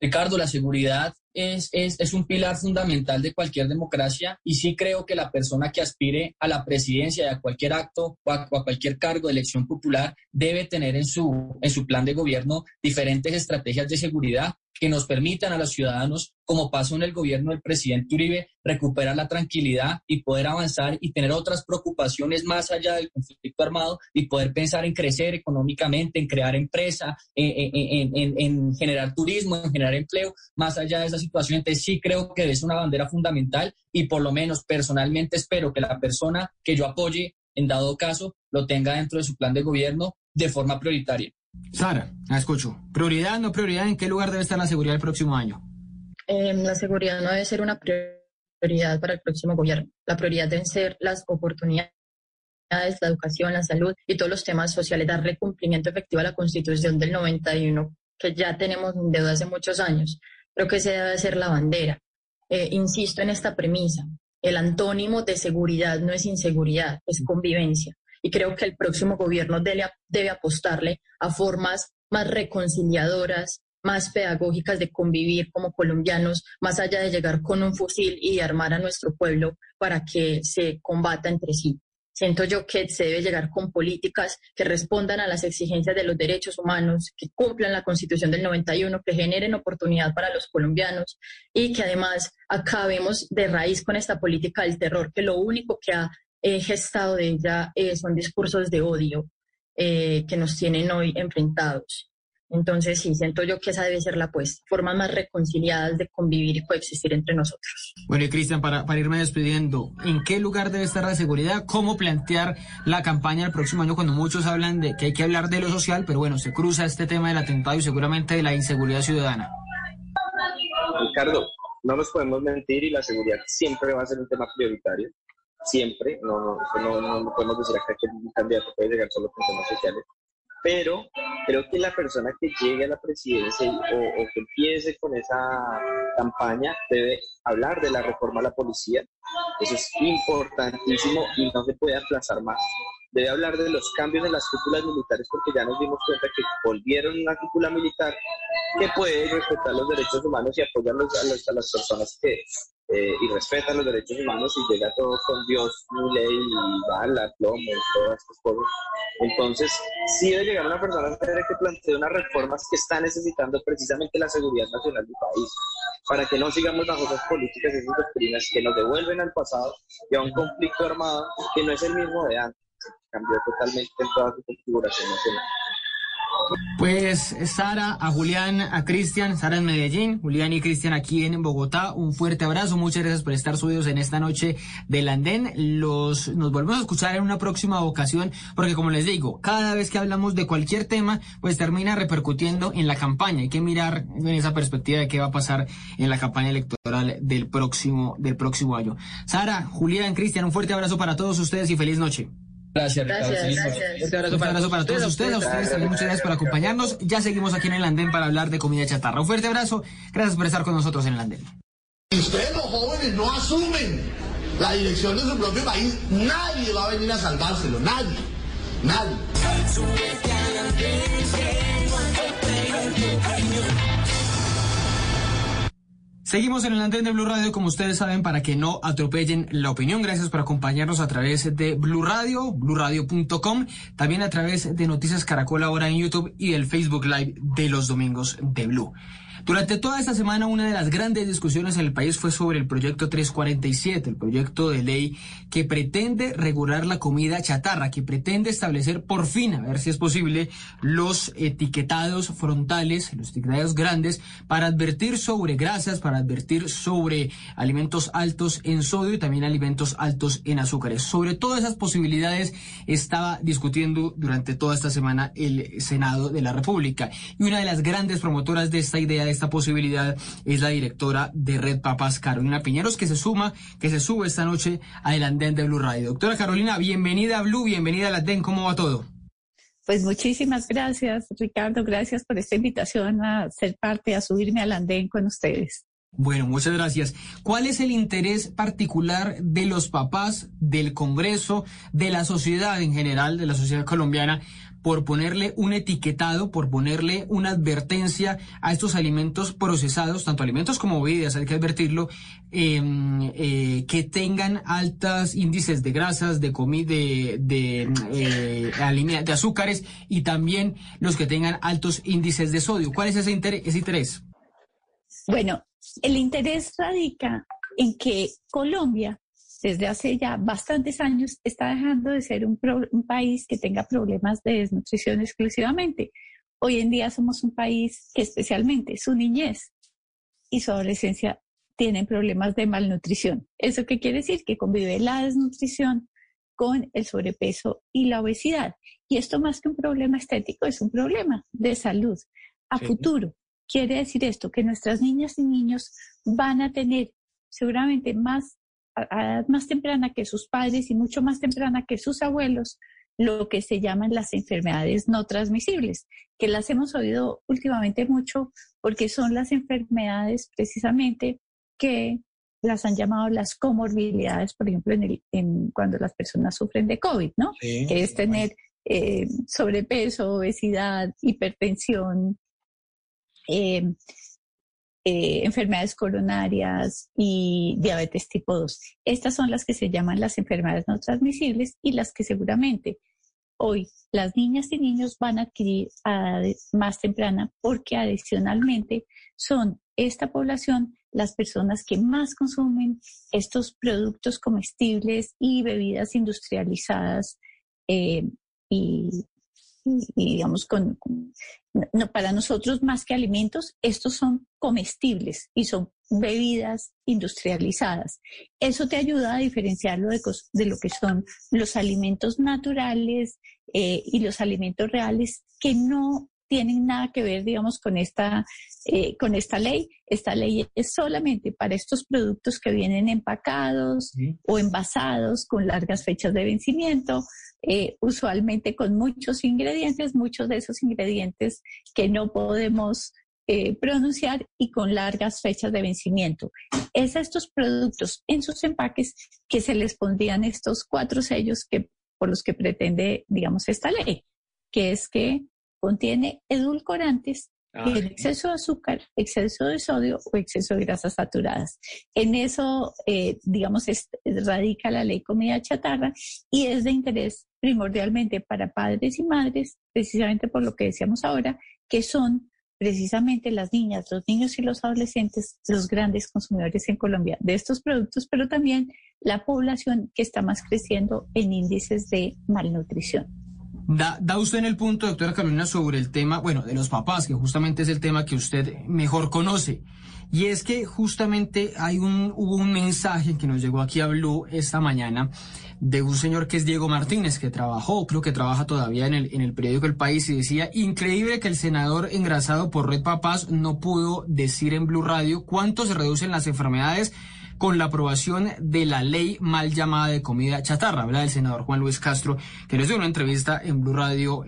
Ricardo, la seguridad es, es, es, un pilar fundamental de cualquier democracia y sí creo que la persona que aspire a la presidencia y a cualquier acto o a, cualquier cargo de elección popular debe tener en su, en su plan de gobierno diferentes estrategias de seguridad que nos permitan a los ciudadanos, como pasó en el gobierno del presidente Uribe, recuperar la tranquilidad y poder avanzar y tener otras preocupaciones más allá del conflicto armado y poder pensar en crecer económicamente, en crear empresa, en, en, en generar turismo, en generar empleo, más allá de esas situación. Entonces sí creo que es una bandera fundamental y por lo menos personalmente espero que la persona que yo apoye, en dado caso, lo tenga dentro de su plan de gobierno de forma prioritaria. Sara, la escucho. ¿Prioridad, no prioridad? ¿En qué lugar debe estar la seguridad el próximo año? Em, la seguridad no debe ser una prioridad para el próximo gobierno. La prioridad deben ser las oportunidades la educación, la salud y todos los temas sociales, darle cumplimiento efectivo a la Constitución del 91 que ya tenemos en deuda hace muchos años. Creo que esa debe ser la bandera. Eh, insisto en esta premisa. El antónimo de seguridad no es inseguridad, es convivencia. Y creo que el próximo gobierno debe, debe apostarle a formas más reconciliadoras, más pedagógicas de convivir como colombianos, más allá de llegar con un fusil y armar a nuestro pueblo para que se combata entre sí. Siento yo que se debe llegar con políticas que respondan a las exigencias de los derechos humanos, que cumplan la Constitución del 91, que generen oportunidad para los colombianos y que además acabemos de raíz con esta política del terror, que lo único que ha eh, gestado de ella eh, son discursos de odio eh, que nos tienen hoy enfrentados. Entonces, sí, siento yo que esa debe ser la apuesta, formas más reconciliadas de convivir y coexistir entre nosotros. Bueno, y Cristian, para, para irme despidiendo, ¿en qué lugar debe estar la seguridad? ¿Cómo plantear la campaña el próximo año cuando muchos hablan de que hay que hablar de lo social, pero bueno, se cruza este tema del atentado y seguramente de la inseguridad ciudadana? Ricardo, no nos podemos mentir y la seguridad siempre va a ser un tema prioritario. Siempre, no, no, no, no podemos decir acá que un candidato puede llegar solo con temas sociales pero creo que la persona que llegue a la presidencia o, que empiece con esa campaña debe hablar de la reforma a la policía. Eso es importantísimo y no se puede aplazar más. Debe hablar de los cambios en las cúpulas militares porque ya nos dimos cuenta que volvieron una cúpula militar que puede respetar los derechos humanos y apoyar a, a las personas que eh, y respeta los derechos humanos y llega todo con Dios, ley, bala, plomo todas estas cosas. Entonces, sí debe llegar una persona que plantee unas reformas que está necesitando precisamente la seguridad nacional del país, para que no sigamos bajo esas políticas esas doctrinas que nos devuelven al pasado y a un conflicto armado que no es el mismo de antes, cambió totalmente en toda su configuración nacional. Pues Sara, a Julián, a Cristian, Sara en Medellín, Julián y Cristian aquí en Bogotá, un fuerte abrazo, muchas gracias por estar subidos en esta noche del andén. Los, nos volvemos a escuchar en una próxima ocasión, porque como les digo, cada vez que hablamos de cualquier tema, pues termina repercutiendo en la campaña. Hay que mirar en esa perspectiva de qué va a pasar en la campaña electoral del próximo, del próximo año. Sara, Julián, Cristian, un fuerte abrazo para todos ustedes y feliz noche. Gracias, Ricardo. Un abrazo, para, todos ustedes. A ustedes también muchas gracias por acompañarnos. Ya seguimos aquí en el andén para hablar de comida chatarra. Un fuerte abrazo. Gracias por estar con nosotros en el andén. Si ustedes los jóvenes no asumen la dirección de su propio país, nadie va a venir a salvárselo. Nadie. Nadie. Seguimos en el antena de Blue Radio, como ustedes saben, para que no atropellen la opinión. Gracias por acompañarnos a través de Blue Radio, bluradio.com, también a través de Noticias Caracol ahora en YouTube y el Facebook Live de los domingos de Blue. Durante toda esta semana, una de las grandes discusiones en el país fue sobre el proyecto 347, el proyecto de ley que pretende regular la comida chatarra, que pretende establecer por fin, a ver si es posible, los etiquetados frontales, los etiquetados grandes, para advertir sobre grasas, para advertir sobre alimentos altos en sodio y también alimentos altos en azúcares. Sobre todas esas posibilidades estaba discutiendo durante toda esta semana el Senado de la República. Y una de las grandes promotoras de esta idea, de esta posibilidad, es la directora de Red Papas, Carolina Piñeros, que se suma, que se sube esta noche al andén de Blue Radio. Doctora Carolina, bienvenida a Blue, bienvenida al andén, ¿cómo va todo? Pues muchísimas gracias, Ricardo. Gracias por esta invitación a ser parte, a subirme al andén con ustedes. Bueno, muchas gracias. ¿Cuál es el interés particular de los papás, del Congreso, de la sociedad en general, de la sociedad colombiana, por ponerle un etiquetado, por ponerle una advertencia a estos alimentos procesados, tanto alimentos como bebidas, hay que advertirlo, em, eh, que tengan altos índices de grasas, de comida, de, eh, de azúcares y también los que tengan altos índices de sodio. ¿Cuál es? Ese interés? Bueno, el interés radica en que Colombia desde hace ya bastantes años está dejando de ser un, país que tenga problemas de desnutrición exclusivamente. Hoy en día somos un país que especialmente su niñez y su adolescencia tienen problemas de malnutrición. ¿Eso qué quiere decir? Que convive la desnutrición con el sobrepeso y la obesidad. Y esto más que un problema estético es un problema de salud a futuro. Quiere decir esto, que nuestras niñas y niños van a tener seguramente más a edad más temprana que sus padres y mucho más temprana que sus abuelos, lo que se llaman las enfermedades no transmisibles, que las hemos oído últimamente mucho porque son las enfermedades precisamente que las han llamado las comorbilidades, por ejemplo, en, cuando las personas sufren de COVID, ¿no? que es tener eh, sobrepeso, obesidad, hipertensión, eh, eh, enfermedades coronarias y diabetes tipo 2. Estas son las que se llaman las enfermedades no transmisibles y las que seguramente hoy las niñas y niños van a adquirir más temprana porque adicionalmente son esta población las personas que más consumen estos productos comestibles y bebidas industrializadas eh, y, digamos, con, no, para nosotros más que alimentos, estos son comestibles y son bebidas industrializadas. Eso te ayuda a diferenciarlo de, de lo que son los alimentos naturales eh, y los alimentos reales que no tienen nada que ver, digamos, con esta, eh, con esta ley. Esta ley es solamente para estos productos que vienen empacados o envasados con largas fechas de vencimiento, eh, usualmente con muchos ingredientes, muchos de esos ingredientes que no podemos eh, pronunciar y con largas fechas de vencimiento. Es a estos productos en sus empaques que se les pondrían estos cuatro sellos que, por los que pretende, digamos, esta ley, que es que contiene edulcorantes, ah, exceso de azúcar, exceso de sodio o exceso de grasas saturadas. En eso, eh, digamos, radica la ley comida chatarra y es de interés primordialmente para padres y madres, precisamente por lo que decíamos ahora, que son precisamente las niñas, los niños y los adolescentes los grandes consumidores en Colombia de estos productos, pero también la población que está más creciendo en índices de malnutrición. Da, da usted en el punto, doctora Carolina, sobre el tema, bueno, de los papás, que justamente es el tema que usted mejor conoce. Y es que justamente hay un, hubo un mensaje que nos llegó aquí a Blue esta mañana de un señor que es Diego Martínez, que trabajó, creo que trabaja todavía en el, en el periódico El País, y decía, increíble que el senador engrasado por Red Papás no pudo decir en Blue Radio cuánto se reducen las enfermedades con la aprobación de la ley mal llamada de comida chatarra. Habla del senador Juan Luis Castro, que nos dio una entrevista en Blue Radio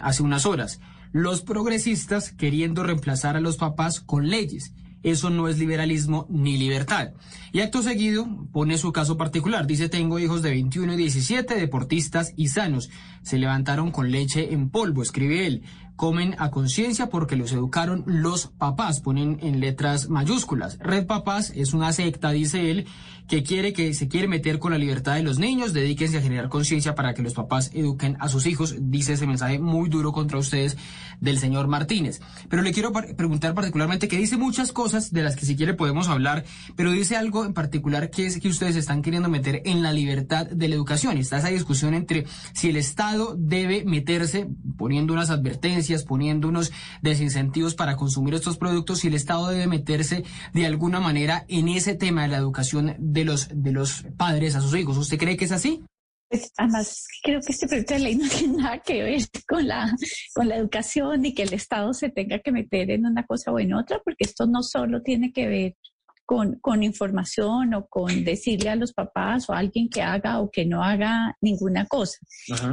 hace unas horas. Los progresistas queriendo reemplazar a los papás con leyes. Eso no es liberalismo ni libertad. Y acto seguido pone su caso particular. Dice, tengo hijos de 21 y 17, deportistas y sanos. Se levantaron con leche en polvo, escribe él comen a conciencia porque los educaron los papás, ponen en letras mayúsculas. Red Papás es una secta, dice él, que quiere que se quiere meter con la libertad de los niños, dedíquense a generar conciencia para que los papás eduquen a sus hijos, dice ese mensaje muy duro contra ustedes del señor Martínez. Pero le quiero preguntar particularmente que dice muchas cosas de las que si quiere podemos hablar, pero dice algo en particular que es que ustedes están queriendo meter en la libertad de la educación. Está esa discusión entre si el Estado debe meterse poniendo unas advertencias poniendo unos desincentivos para consumir estos productos y el Estado debe meterse de alguna manera en ese tema de la educación de los, de los padres a sus hijos. ¿Usted cree que es así? Pues, además, creo que este proyecto de ley no tiene nada que ver con la, con la educación y que el Estado se tenga que meter en una cosa o en otra, porque esto no solo tiene que ver con, con, información o con decirle a los papás o a alguien que haga o que no haga ninguna cosa.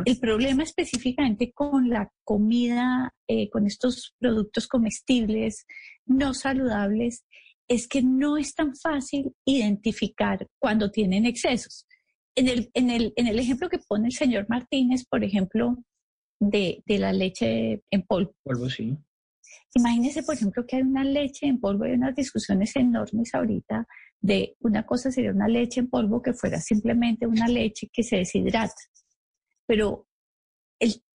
El problema específicamente con la comida, eh, con estos productos comestibles no saludables, es que no es tan fácil identificar cuando tienen excesos. En el, en el, en el ejemplo que pone el señor Martínez, por ejemplo, de, de la leche en polvo. Polvo, sí. Imagínese, por ejemplo, que hay una leche en polvo, hay unas discusiones enormes ahorita de una cosa sería una leche en polvo que fuera simplemente una leche que se deshidrata. Pero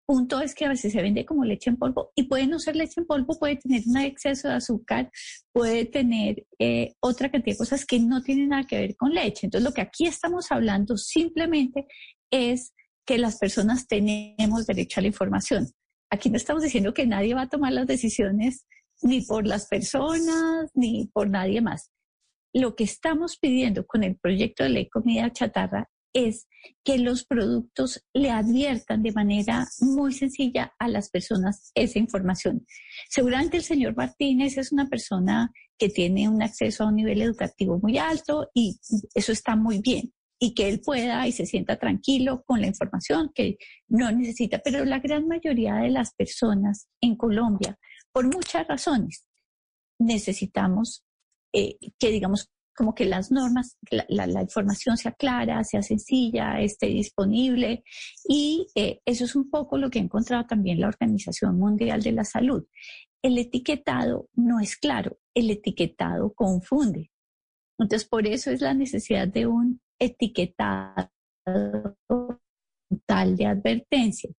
punto es que a veces se vende como leche en polvo y puede no ser leche en polvo, puede tener un exceso de azúcar, puede tener eh, otra cantidad de cosas que no tienen nada que ver con leche. Entonces, lo que aquí estamos hablando simplemente es que las personas tenemos derecho a la información aquí no estamos diciendo que nadie va a tomar las decisiones ni por las personas ni por nadie más. Lo que estamos pidiendo con el proyecto de ley comida chatarra es que los productos le adviertan de manera muy sencilla a las personas esa información. Seguramente el señor Martínez es una persona que tiene un acceso a un nivel educativo muy alto y eso está muy bien y que él pueda y se sienta tranquilo con la información que no necesita. Pero la gran mayoría de las personas en Colombia, por muchas razones, necesitamos eh, que digamos como que las normas, la, información sea clara, sea sencilla, esté disponible. Y eh, eso es un poco lo que ha encontrado también la Organización Mundial de la Salud. El etiquetado no es claro, el etiquetado confunde. Entonces, por eso es la necesidad de un etiquetado tal de advertencia,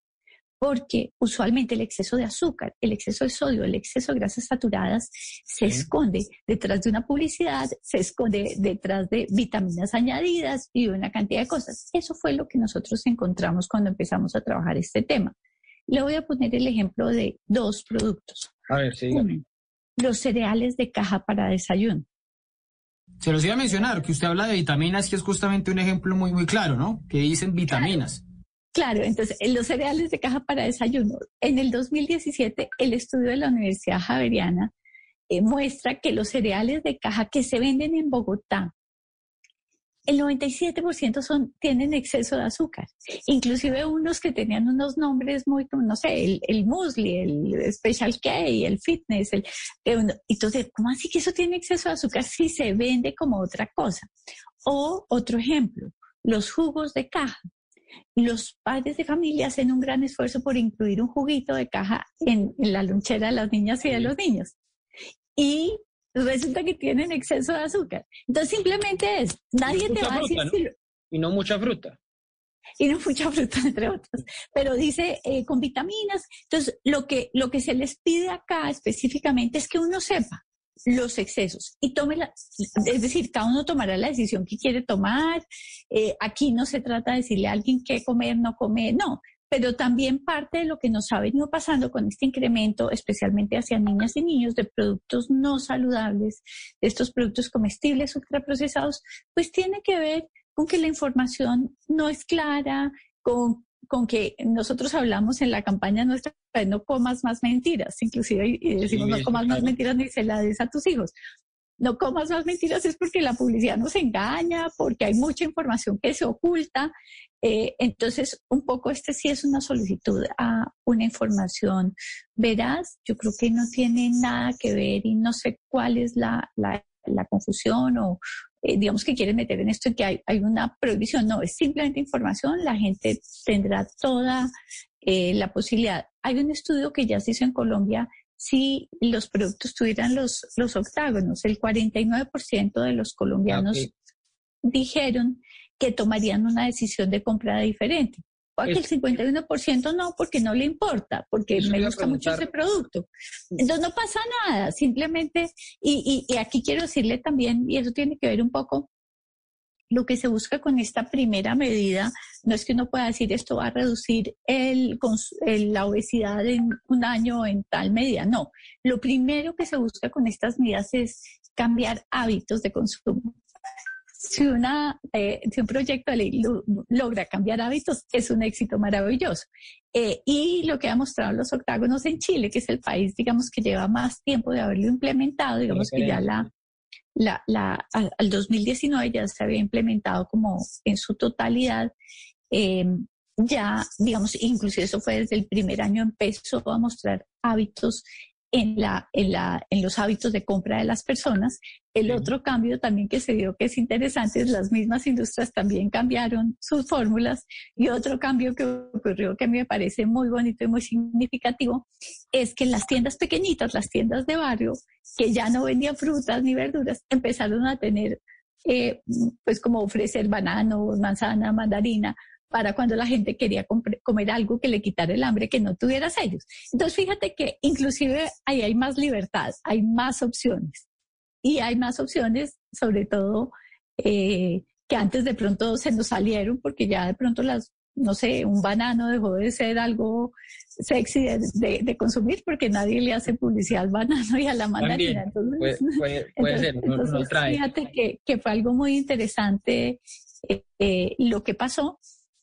porque usualmente el exceso de azúcar, el exceso de sodio, el exceso de grasas saturadas se esconde detrás de una publicidad, se esconde detrás de vitaminas añadidas y una cantidad de cosas. Eso fue lo que nosotros encontramos cuando empezamos a trabajar este tema. Le voy a poner el ejemplo de dos productos. A ver, sí. los cereales de caja para desayuno. Se los iba a mencionar, que usted habla de vitaminas, que es justamente un ejemplo muy, muy claro, ¿no? Que dicen vitaminas. Claro, entonces, en los cereales de caja para desayuno, en el 2017, el estudio de la Universidad Javeriana eh, muestra que los cereales de caja que se venden en Bogotá el 97% son, tienen exceso de azúcar. Inclusive unos que tenían unos nombres muy, no sé, el, el musli, el special K, el fitness. El, entonces, ¿cómo así que eso tiene exceso de azúcar si se vende como otra cosa? O otro ejemplo, los jugos de caja. Los padres de familia hacen un gran esfuerzo por incluir un juguito de caja en, en la lonchera de las niñas y de los niños. Y resulta que tienen exceso de azúcar. Entonces simplemente es, nadie te va a decir... Y no mucha fruta. Y no mucha fruta, entre otras. Pero dice eh, con vitaminas. Entonces, lo que, lo que se les pide acá específicamente es que uno sepa los excesos y tome la, es decir, cada uno tomará la decisión que quiere tomar. Eh, aquí no se trata de decirle a alguien qué comer, no comer, no pero también parte de lo que nos ha venido pasando con este incremento, especialmente hacia niñas y niños, de productos no saludables, de estos productos comestibles ultraprocesados, pues tiene que ver con que la información no es clara, con, con que nosotros hablamos en la campaña nuestra, no comas más mentiras, inclusive y decimos no comas más mentiras ni se la des a tus hijos. No comas más mentiras es porque la publicidad nos engaña, porque hay mucha información que se oculta eh, entonces, un poco este sí es una solicitud a una información veraz. Yo creo que no tiene nada que ver y no sé cuál es la, la, confusión o eh, digamos que quieren meter en esto en que hay, hay, una prohibición. No, es simplemente información. La gente tendrá toda eh, la posibilidad. Hay un estudio que ya se hizo en Colombia si los productos tuvieran los, los octágonos. El 49% de los colombianos dijeron que tomarían una decisión de compra diferente. Que el 51% no, porque no le importa, porque me gusta mucho ese producto. Entonces no pasa nada, simplemente, y, y, aquí quiero decirle también, y eso tiene que ver un poco lo que se busca con esta primera medida no es que uno pueda decir esto va a reducir el, la obesidad en un año en tal medida. No, lo primero que se busca con estas medidas es cambiar hábitos de consumo. Si, una, eh, si un proyecto de ley logra cambiar hábitos, es un éxito maravilloso. Eh, y lo que ha mostrado los octágonos en Chile, que es el país, digamos, que lleva más tiempo de haberlo implementado, digamos que ya la, la, la, al, 2019 ya se había implementado como en su totalidad. Eh, ya, digamos, inclusive eso fue desde el primer año, empezó a mostrar hábitos en, la, en, la, en los hábitos de compra de las personas. El otro cambio también que se dio que es interesante es las mismas industrias también cambiaron sus fórmulas y otro cambio que ocurrió que a mí me parece muy bonito y muy significativo es que las tiendas pequeñitas, las tiendas de barrio, que ya no vendían frutas ni verduras, empezaron a tener eh, pues como ofrecer bananos, manzana, mandarina, para cuando la gente quería comer algo que le quitara el hambre, que no tuviera sellos. Entonces, fíjate que inclusive ahí hay más libertad, hay más opciones. Y hay más opciones, sobre todo, eh, que antes de pronto se nos salieron, porque ya de pronto las, no sé, un banano dejó de ser algo sexy de, consumir porque nadie le hace publicidad al banano y a la mandarina. Entonces, puede, ser, fíjate que, que, fue algo muy interesante eh, eh, lo que pasó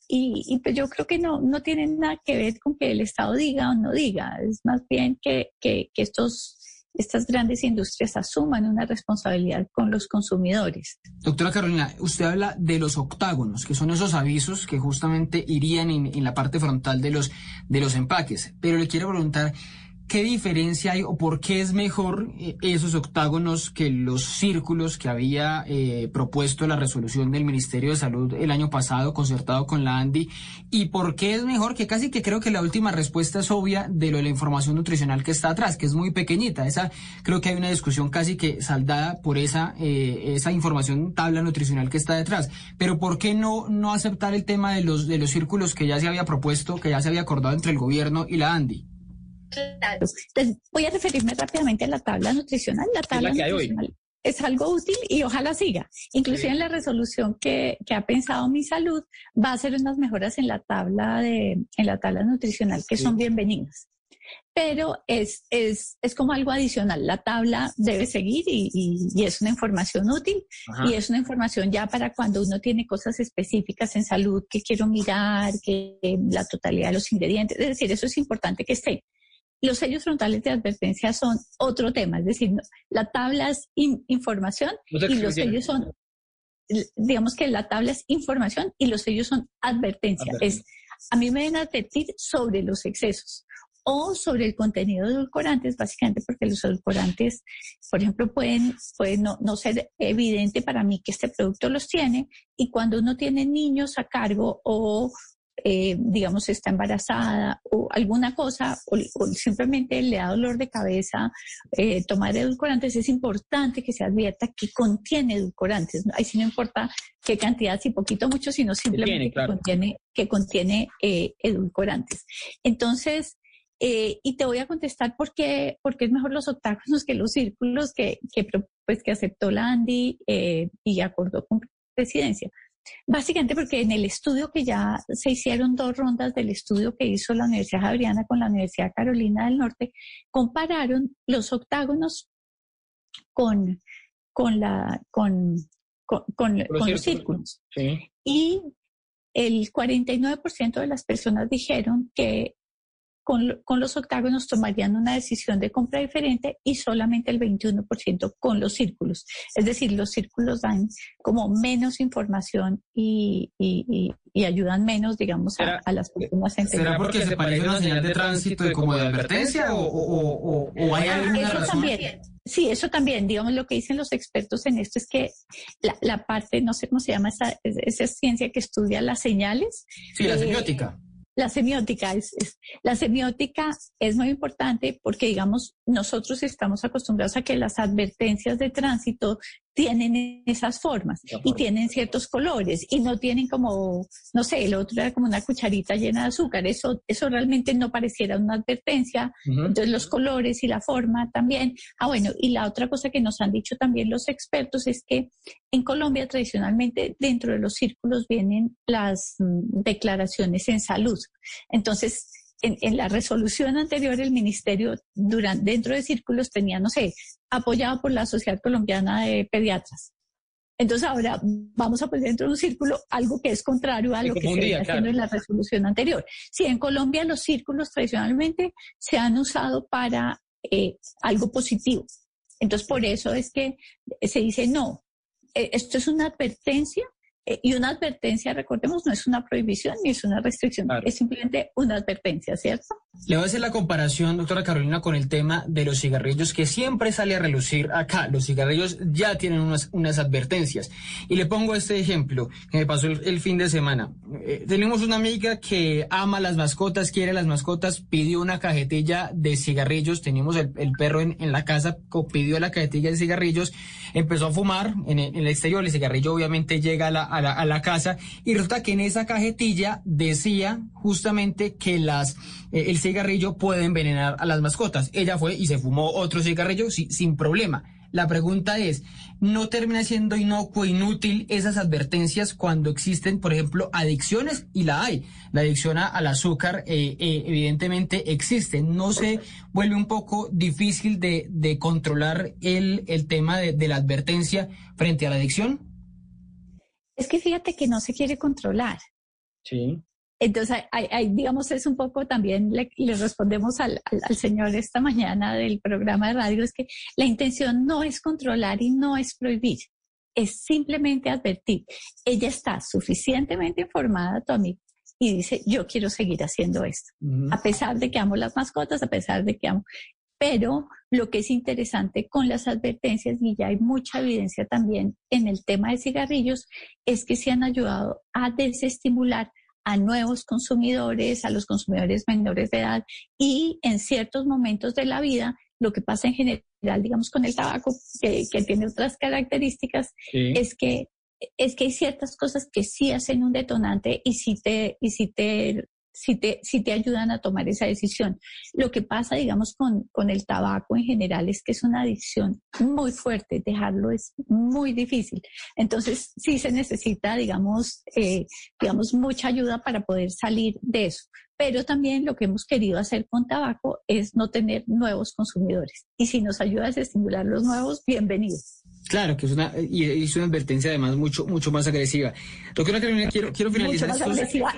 y, pues yo creo que no, no tiene nada que ver con que el Estado diga o no diga, es más bien que, que, que estos, estas grandes industrias asuman una responsabilidad con los consumidores. Doctora Carolina, usted habla de los octágonos, que son esos avisos que justamente irían en, en la parte frontal de los, de los empaques, pero le quiero preguntar, ¿Qué diferencia hay o por qué es mejor eh, esos octágonos que los círculos que había eh, propuesto la resolución del Ministerio de Salud el año pasado, concertado con la ANDI? ¿Y por qué es mejor que casi que creo que la última respuesta es obvia de lo de la información nutricional que está atrás, que es muy pequeñita? Esa creo que hay una discusión casi que saldada por esa, eh, esa información tabla nutricional que está detrás. Pero ¿por qué no, no aceptar el tema de los, de los círculos que ya se había propuesto, que ya se había acordado entre el gobierno y la ANDI? Claro. Entonces, voy a referirme rápidamente a la tabla nutricional. La tabla nutricional es algo útil y ojalá siga. Inclusive en la resolución que, que, ha pensado mi salud, va a hacer unas mejoras en la tabla de, en la tabla nutricional que son bienvenidas. Pero es, es, es, como algo adicional. La tabla debe seguir y, y, es una información útil y es una información ya para cuando uno tiene cosas específicas en salud que quiero mirar, que la totalidad de los ingredientes. Es decir, eso es importante que esté. Los sellos frontales de advertencia son otro tema, es decir, la tabla es información y los sellos son, digamos que la tabla es información y los sellos son advertencia. Es, a mí me deben advertir sobre los excesos o sobre el contenido de edulcorantes, básicamente porque los edulcorantes, por ejemplo, pueden, pueden no, no, ser evidente para mí que este producto los tiene y cuando uno tiene niños a cargo o eh, digamos, está embarazada o alguna cosa, o, simplemente le da dolor de cabeza, eh, tomar edulcorantes, es importante que se advierta que contiene edulcorantes. Ahí sí no importa qué cantidad, si poquito mucho, sino simplemente que contiene, que contiene eh, edulcorantes. Entonces, y te voy a contestar por qué, porque es mejor los octágonos que los círculos que, que, pues, que aceptó la ANDI y acordó con presidencia. Básicamente porque en el estudio que ya se hicieron dos rondas del estudio que hizo la Universidad Javeriana con la Universidad Carolina del Norte, compararon los octágonos con, con, la, con, con, los círculos. Y el 49% de las personas dijeron que con, los octágonos tomarían una decisión de compra diferente y solamente el 21% con los círculos. Es decir, los círculos dan como menos información y, ayudan menos, digamos, a, las personas en ¿Será porque se parece una señal de tránsito y como de advertencia o, hay alguna eso También. Sí, eso también, digamos, lo que dicen los expertos en esto es que la, parte, no sé cómo se llama esa, esa ciencia que estudia las señales. Sí, la eh, semiótica la semiótica es, la semiótica es muy importante porque digamos nosotros estamos acostumbrados a que las advertencias de tránsito tienen esas formas y tienen ciertos colores y no tienen como, no sé, el otro era como una cucharita llena de azúcar. Eso, eso realmente no pareciera una advertencia. Entonces los colores y la forma también. Ah, bueno, y la otra cosa que nos han dicho también los expertos es que en Colombia tradicionalmente dentro de los círculos vienen las mm, declaraciones en salud. Entonces, en, la resolución anterior el ministerio durante, dentro de círculos tenía, no sé, apoyado por la Sociedad Colombiana de Pediatras. Entonces ahora vamos a poner dentro de un círculo algo que es contrario a lo que se está haciendo en la resolución anterior. Si en Colombia los círculos tradicionalmente se han usado para eh, algo positivo. Entonces por eso es que se dice no, eh, esto es una advertencia eh, y una advertencia, recordemos, no es una prohibición ni es una restricción, es simplemente una advertencia, ¿cierto? Le voy a hacer la comparación, doctora Carolina, con el tema de los cigarrillos que siempre sale a relucir acá. Los cigarrillos ya tienen unas, unas advertencias. Y le pongo este ejemplo que me pasó el, fin de semana. Eh, tenemos una amiga que ama las mascotas, quiere las mascotas, pidió una cajetilla de cigarrillos. Teníamos el, perro en, la casa, pidió la cajetilla de cigarrillos, empezó a fumar en el, exterior. El cigarrillo obviamente llega a la a la, casa y resulta que en esa cajetilla decía justamente que las eh, el cigarrillo puede envenenar a las mascotas. Ella fue y se fumó otro cigarrillo sin problema. La pregunta es, ¿no termina siendo inocuo, inútil esas advertencias cuando existen, por ejemplo, adicciones? Y la hay. La adicción al azúcar eh, eh, evidentemente existe. ¿No se vuelve un poco difícil de, de controlar el, el tema de la advertencia frente a la adicción? Es que fíjate que no se quiere controlar. Sí. Entonces, digamos, es un poco también, le, le respondemos al, al, señor esta mañana del programa de radio, es que la intención no es controlar y no es prohibir, es simplemente advertir. Ella está suficientemente informada, tu y dice, yo quiero seguir haciendo esto, a pesar de que amo las mascotas, a pesar de que amo. Pero lo que es interesante con las advertencias, y ya hay mucha evidencia también en el tema de cigarrillos, es que se han ayudado a desestimular a nuevos consumidores, a los consumidores menores de edad y en ciertos momentos de la vida, lo que pasa en general, digamos, con el tabaco, que, tiene otras características, es que es que hay ciertas cosas que sí hacen un detonante y sí te, y si te si te, si te ayudan a tomar esa decisión. Lo que pasa, digamos, con, con el tabaco en general es que es una adicción muy fuerte, dejarlo es muy difícil. Entonces, sí se necesita, digamos, eh, digamos, mucha ayuda para poder salir de eso. Pero también lo que hemos querido hacer con tabaco es no tener nuevos consumidores. Y si nos ayudas a estimular los nuevos, bienvenidos. Claro, que es una, y es una advertencia además mucho, mucho más agresiva. Doctora Carolina, quiero, quiero finalizar. Mucho más agresiva.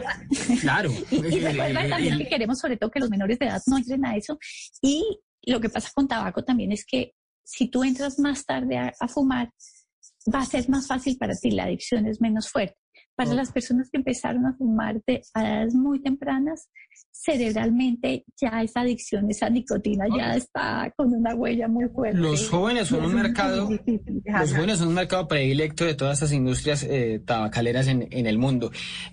Claro. y, y también que queremos sobre todo que los menores de edad no entren a eso. Y lo que pasa con tabaco también es que si tú entras más tarde a fumar, va a ser más fácil para ti, la adicción es menos fuerte. Para las personas que empezaron a fumar de edades muy tempranas, cerebralmente ya esa adicción, esa nicotina ya está con una huella muy fuerte. Los jóvenes son un mercado, los jóvenes son un mercado predilecto de todas estas industrias eh, tabacaleras en, el mundo.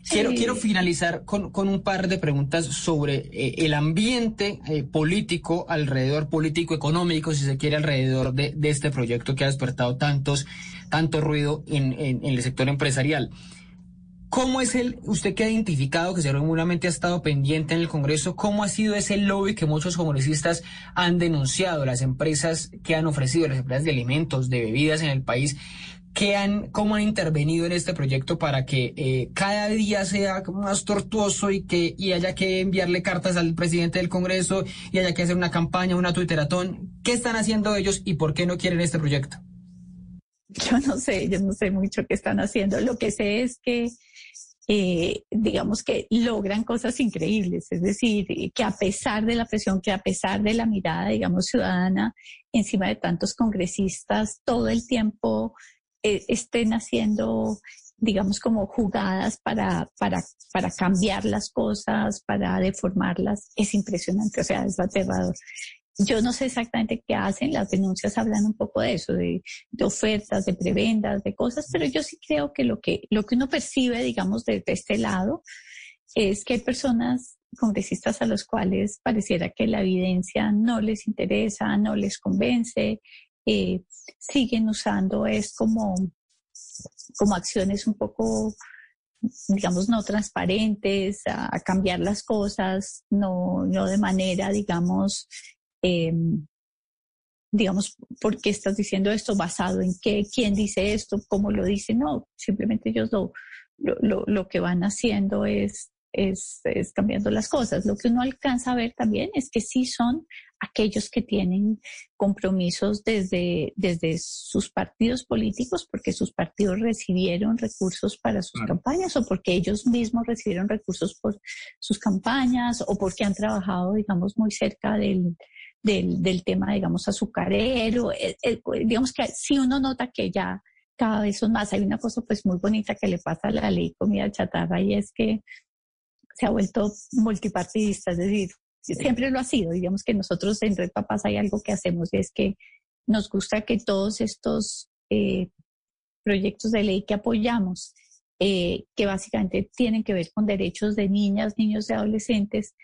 Quiero, quiero finalizar con, un par de preguntas sobre eh, el ambiente eh, político alrededor, político económico, si se quiere, alrededor de, este proyecto que ha despertado tantos, tanto ruido en, en el sector empresarial. ¿Cómo es el, usted que ha identificado, que seguramente ha estado pendiente en el Congreso, cómo ha sido ese lobby que muchos congresistas han denunciado, las empresas que han ofrecido, las empresas de alimentos, de bebidas en el país, que han, cómo han intervenido en este proyecto para que eh, cada día sea más tortuoso y que y haya que enviarle cartas al presidente del Congreso y haya que hacer una campaña, una twitteratón? ¿Qué están haciendo ellos y por qué no quieren este proyecto? Yo no sé, yo no sé mucho qué están haciendo. Lo que sé es que eh, digamos que logran cosas increíbles, es decir, que a pesar de la presión, que a pesar de la mirada, digamos, ciudadana encima de tantos congresistas, todo el tiempo eh, estén haciendo, digamos, como jugadas para, para, para cambiar las cosas, para deformarlas, es impresionante, o sea, es aterrador. Yo no sé exactamente qué hacen, las denuncias hablan un poco de eso, de, ofertas, de prebendas, de cosas, pero yo sí creo que lo que, lo que uno percibe, digamos, desde este lado, es que hay personas congresistas a los cuales pareciera que la evidencia no les interesa, no les convence, eh, siguen usando es como, como acciones un poco digamos, no transparentes, a, cambiar las cosas, no, no de manera, digamos, em, digamos, ¿por qué estás diciendo esto? ¿Basado en qué? ¿Quién dice esto? ¿Cómo lo dice? No, simplemente ellos lo, lo, lo que van haciendo es es, cambiando las cosas. Lo que uno alcanza a ver también es que sí son aquellos que tienen compromisos desde, desde sus partidos políticos, porque sus partidos recibieron recursos para sus campañas o porque ellos mismos recibieron recursos por sus campañas o porque han trabajado, digamos, muy cerca del, del, tema, digamos, azucarero. Eh, eh, digamos que si uno nota que ya cada vez son más. Hay una cosa pues muy bonita que le pasa a la ley comida chatarra y es que se ha vuelto multipartidista, es decir, siempre lo ha sido. Digamos que nosotros en Red Papás hay algo que hacemos y es que nos gusta que todos estos eh, proyectos de ley que apoyamos, eh, que básicamente tienen que ver con derechos de niñas, niños y adolescentes,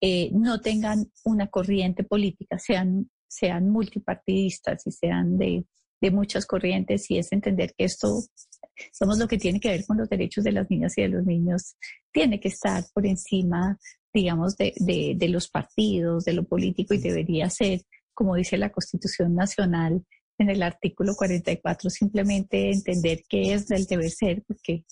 eh, no tengan una corriente política, sean, sean multipartidistas y sean de, de muchas corrientes y es entender que esto somos lo que tiene que ver con los derechos de las niñas y de los niños, tiene que estar por encima, digamos, de, de los partidos, de lo político y debería ser, como dice la Constitución Nacional, en el artículo 44 simplemente entender qué es del deber ser, porque...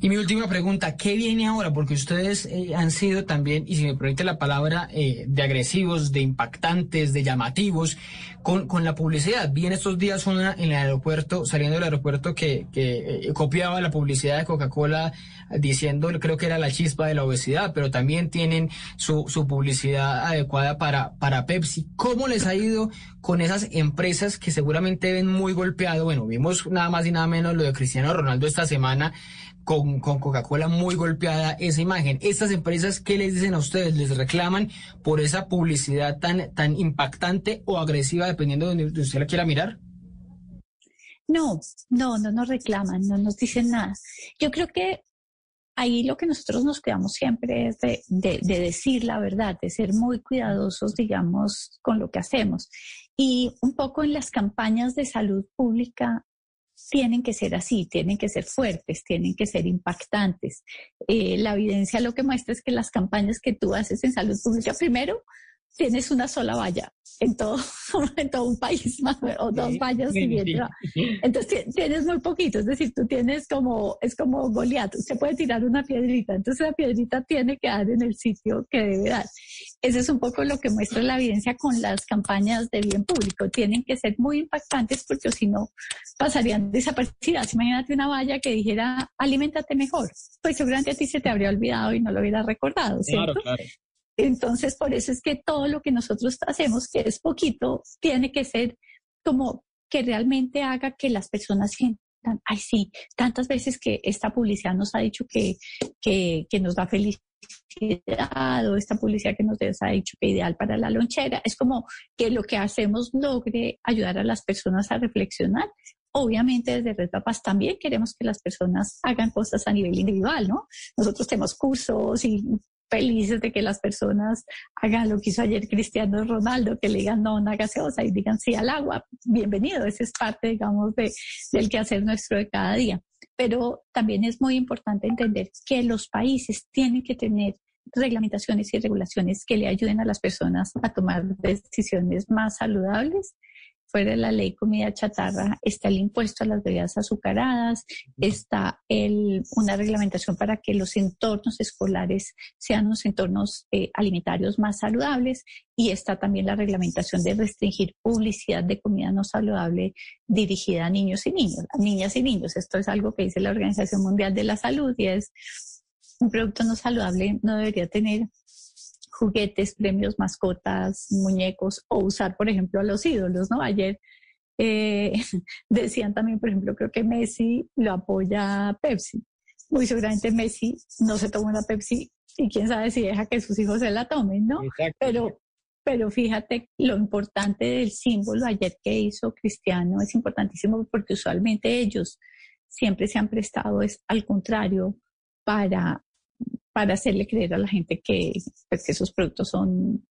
Y mi última pregunta, ¿qué viene ahora? Porque ustedes eh, han sido también, y si me permite la palabra, eh, de agresivos, de impactantes, de llamativos con, con la publicidad. Vi en estos días una en el aeropuerto, saliendo del aeropuerto, que, que eh, copiaba la publicidad de Coca-Cola diciendo, creo que era la chispa de la obesidad, pero también tienen su, su publicidad adecuada para, para Pepsi. ¿Cómo les ha ido con esas empresas que seguramente ven muy golpeado? Bueno, vimos nada más y nada menos lo de Cristiano Ronaldo esta semana con, Coca-Cola muy golpeada esa imagen. Estas empresas, ¿qué les dicen a ustedes? ¿Les reclaman por esa publicidad tan, tan impactante o agresiva, dependiendo de donde usted la quiera mirar? No, no, no nos reclaman, no nos dicen nada. Yo creo que ahí lo que nosotros nos cuidamos siempre es de, de, decir la verdad, de ser muy cuidadosos, digamos, con lo que hacemos. Y un poco en las campañas de salud pública tienen que ser así, tienen que ser fuertes, tienen que ser impactantes. Eh, la evidencia lo que muestra es que las campañas que tú haces en salud pública, primero, tienes una sola valla en todo, en todo un país, o dos vallas Entonces tienes muy poquito, es decir, tú tienes como, es como Goliat, se puede tirar una piedrita, entonces la piedrita tiene que dar en el sitio que debe dar. Ese es un poco lo que muestra la evidencia con las campañas de bien público. Tienen que ser muy impactantes porque si no pasarían desaparecidas. Imagínate una valla que dijera, aliméntate mejor. Pues seguramente a ti se te habría olvidado y no lo hubieras recordado, ¿cierto? Claro, claro. Entonces, por eso es que todo lo que nosotros hacemos, que es poquito, tiene que ser como que realmente haga que las personas sientan, ay sí, tantas veces que esta publicidad nos ha dicho que, que, que nos da felicidad o esta publicidad que nos ha dicho que ideal para la lonchera, es como que lo que hacemos logre ayudar a las personas a reflexionar. Obviamente desde Red Papas también queremos que las personas hagan cosas a nivel individual, ¿no? Nosotros tenemos cursos y felices de que las personas hagan lo que hizo ayer Cristiano Ronaldo, que le digan no a una gaseosa y digan sí al agua. Bienvenido, ese es parte, digamos, de, del quehacer nuestro de cada día. Pero también es muy importante entender que los países tienen que tener reglamentaciones y regulaciones que le ayuden a las personas a tomar decisiones más saludables fuera de la ley comida chatarra está el impuesto a las bebidas azucaradas, está el, una reglamentación para que los entornos escolares sean unos entornos eh, alimentarios más saludables y está también la reglamentación de restringir publicidad de comida no saludable dirigida a niños y niños, a niñas y niños. Esto es algo que dice la Organización Mundial de la Salud y es un producto no saludable no debería tener juguetes, premios, mascotas, muñecos o usar, por ejemplo, a los ídolos, ¿no? Ayer eh, decían también, por ejemplo, creo que Messi lo apoya Pepsi. Muy seguramente Messi no se toma una Pepsi y quién sabe si deja que sus hijos se la tomen, ¿no? Pero, pero fíjate, lo importante del símbolo ayer que hizo Cristiano es importantísimo porque usualmente ellos siempre se han prestado, es al contrario, para para hacerle creer a la gente que, pues, que esos productos son,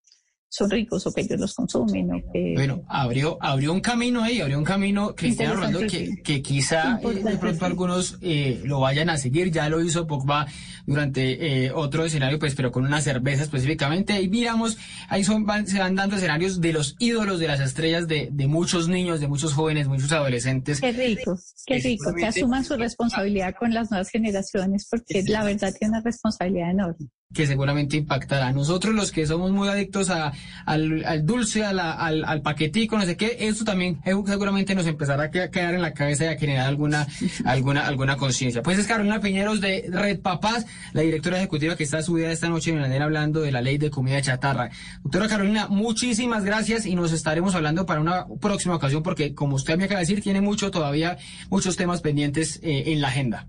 son ricos o que ellos los consumen. O que... Bueno, abrió, abrió un camino ahí, abrió un camino, Cristiano Ronaldo, que, que quizá eh, de pronto algunos eh, lo vayan a seguir, ya lo hizo Pogba durante eh, otro escenario, pues pero con una cerveza específicamente, y miramos, ahí son, se van dando escenarios de los ídolos, de las estrellas de, de muchos niños, de muchos jóvenes, muchos adolescentes. Qué rico, qué rico, que asuman su responsabilidad con las nuevas generaciones, porque la verdad tiene una responsabilidad enorme que seguramente impactará. Nosotros los que somos muy adictos a, al, dulce, a al, al, paquetico, no sé qué, esto también seguramente nos empezará a quedar en la cabeza y a generar alguna, alguna, alguna conciencia. Pues es Carolina Piñeros de Red Papás, la directora ejecutiva que está subida esta noche en la hablando de la ley de comida chatarra. Doctora Carolina, muchísimas gracias y nos estaremos hablando para una próxima ocasión porque como usted me acaba de decir, tiene mucho todavía, muchos temas pendientes eh, en la agenda.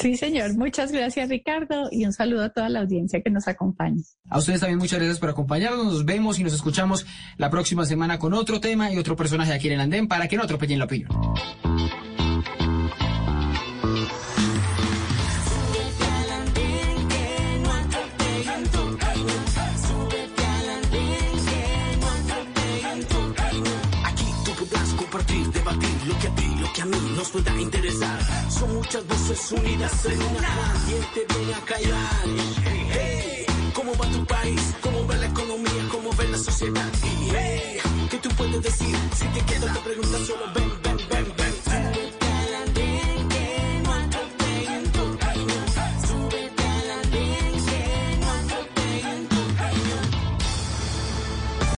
Sí, señor. Muchas gracias, Ricardo, y un saludo a toda la audiencia que nos acompaña. A ustedes también muchas gracias por acompañarnos. Nos vemos y nos escuchamos la próxima semana con otro tema y otro personaje aquí en el andén para que no atropellen la opinión. Que a mí nos pueda interesar. Son muchas voces unidas en una. Nadie te viene a callar. Hey, ¿cómo va tu país? ¿Cómo va la economía? ¿Cómo va la sociedad? hey, ¿qué tú puedes decir? Si te queda te pregunta, solo ven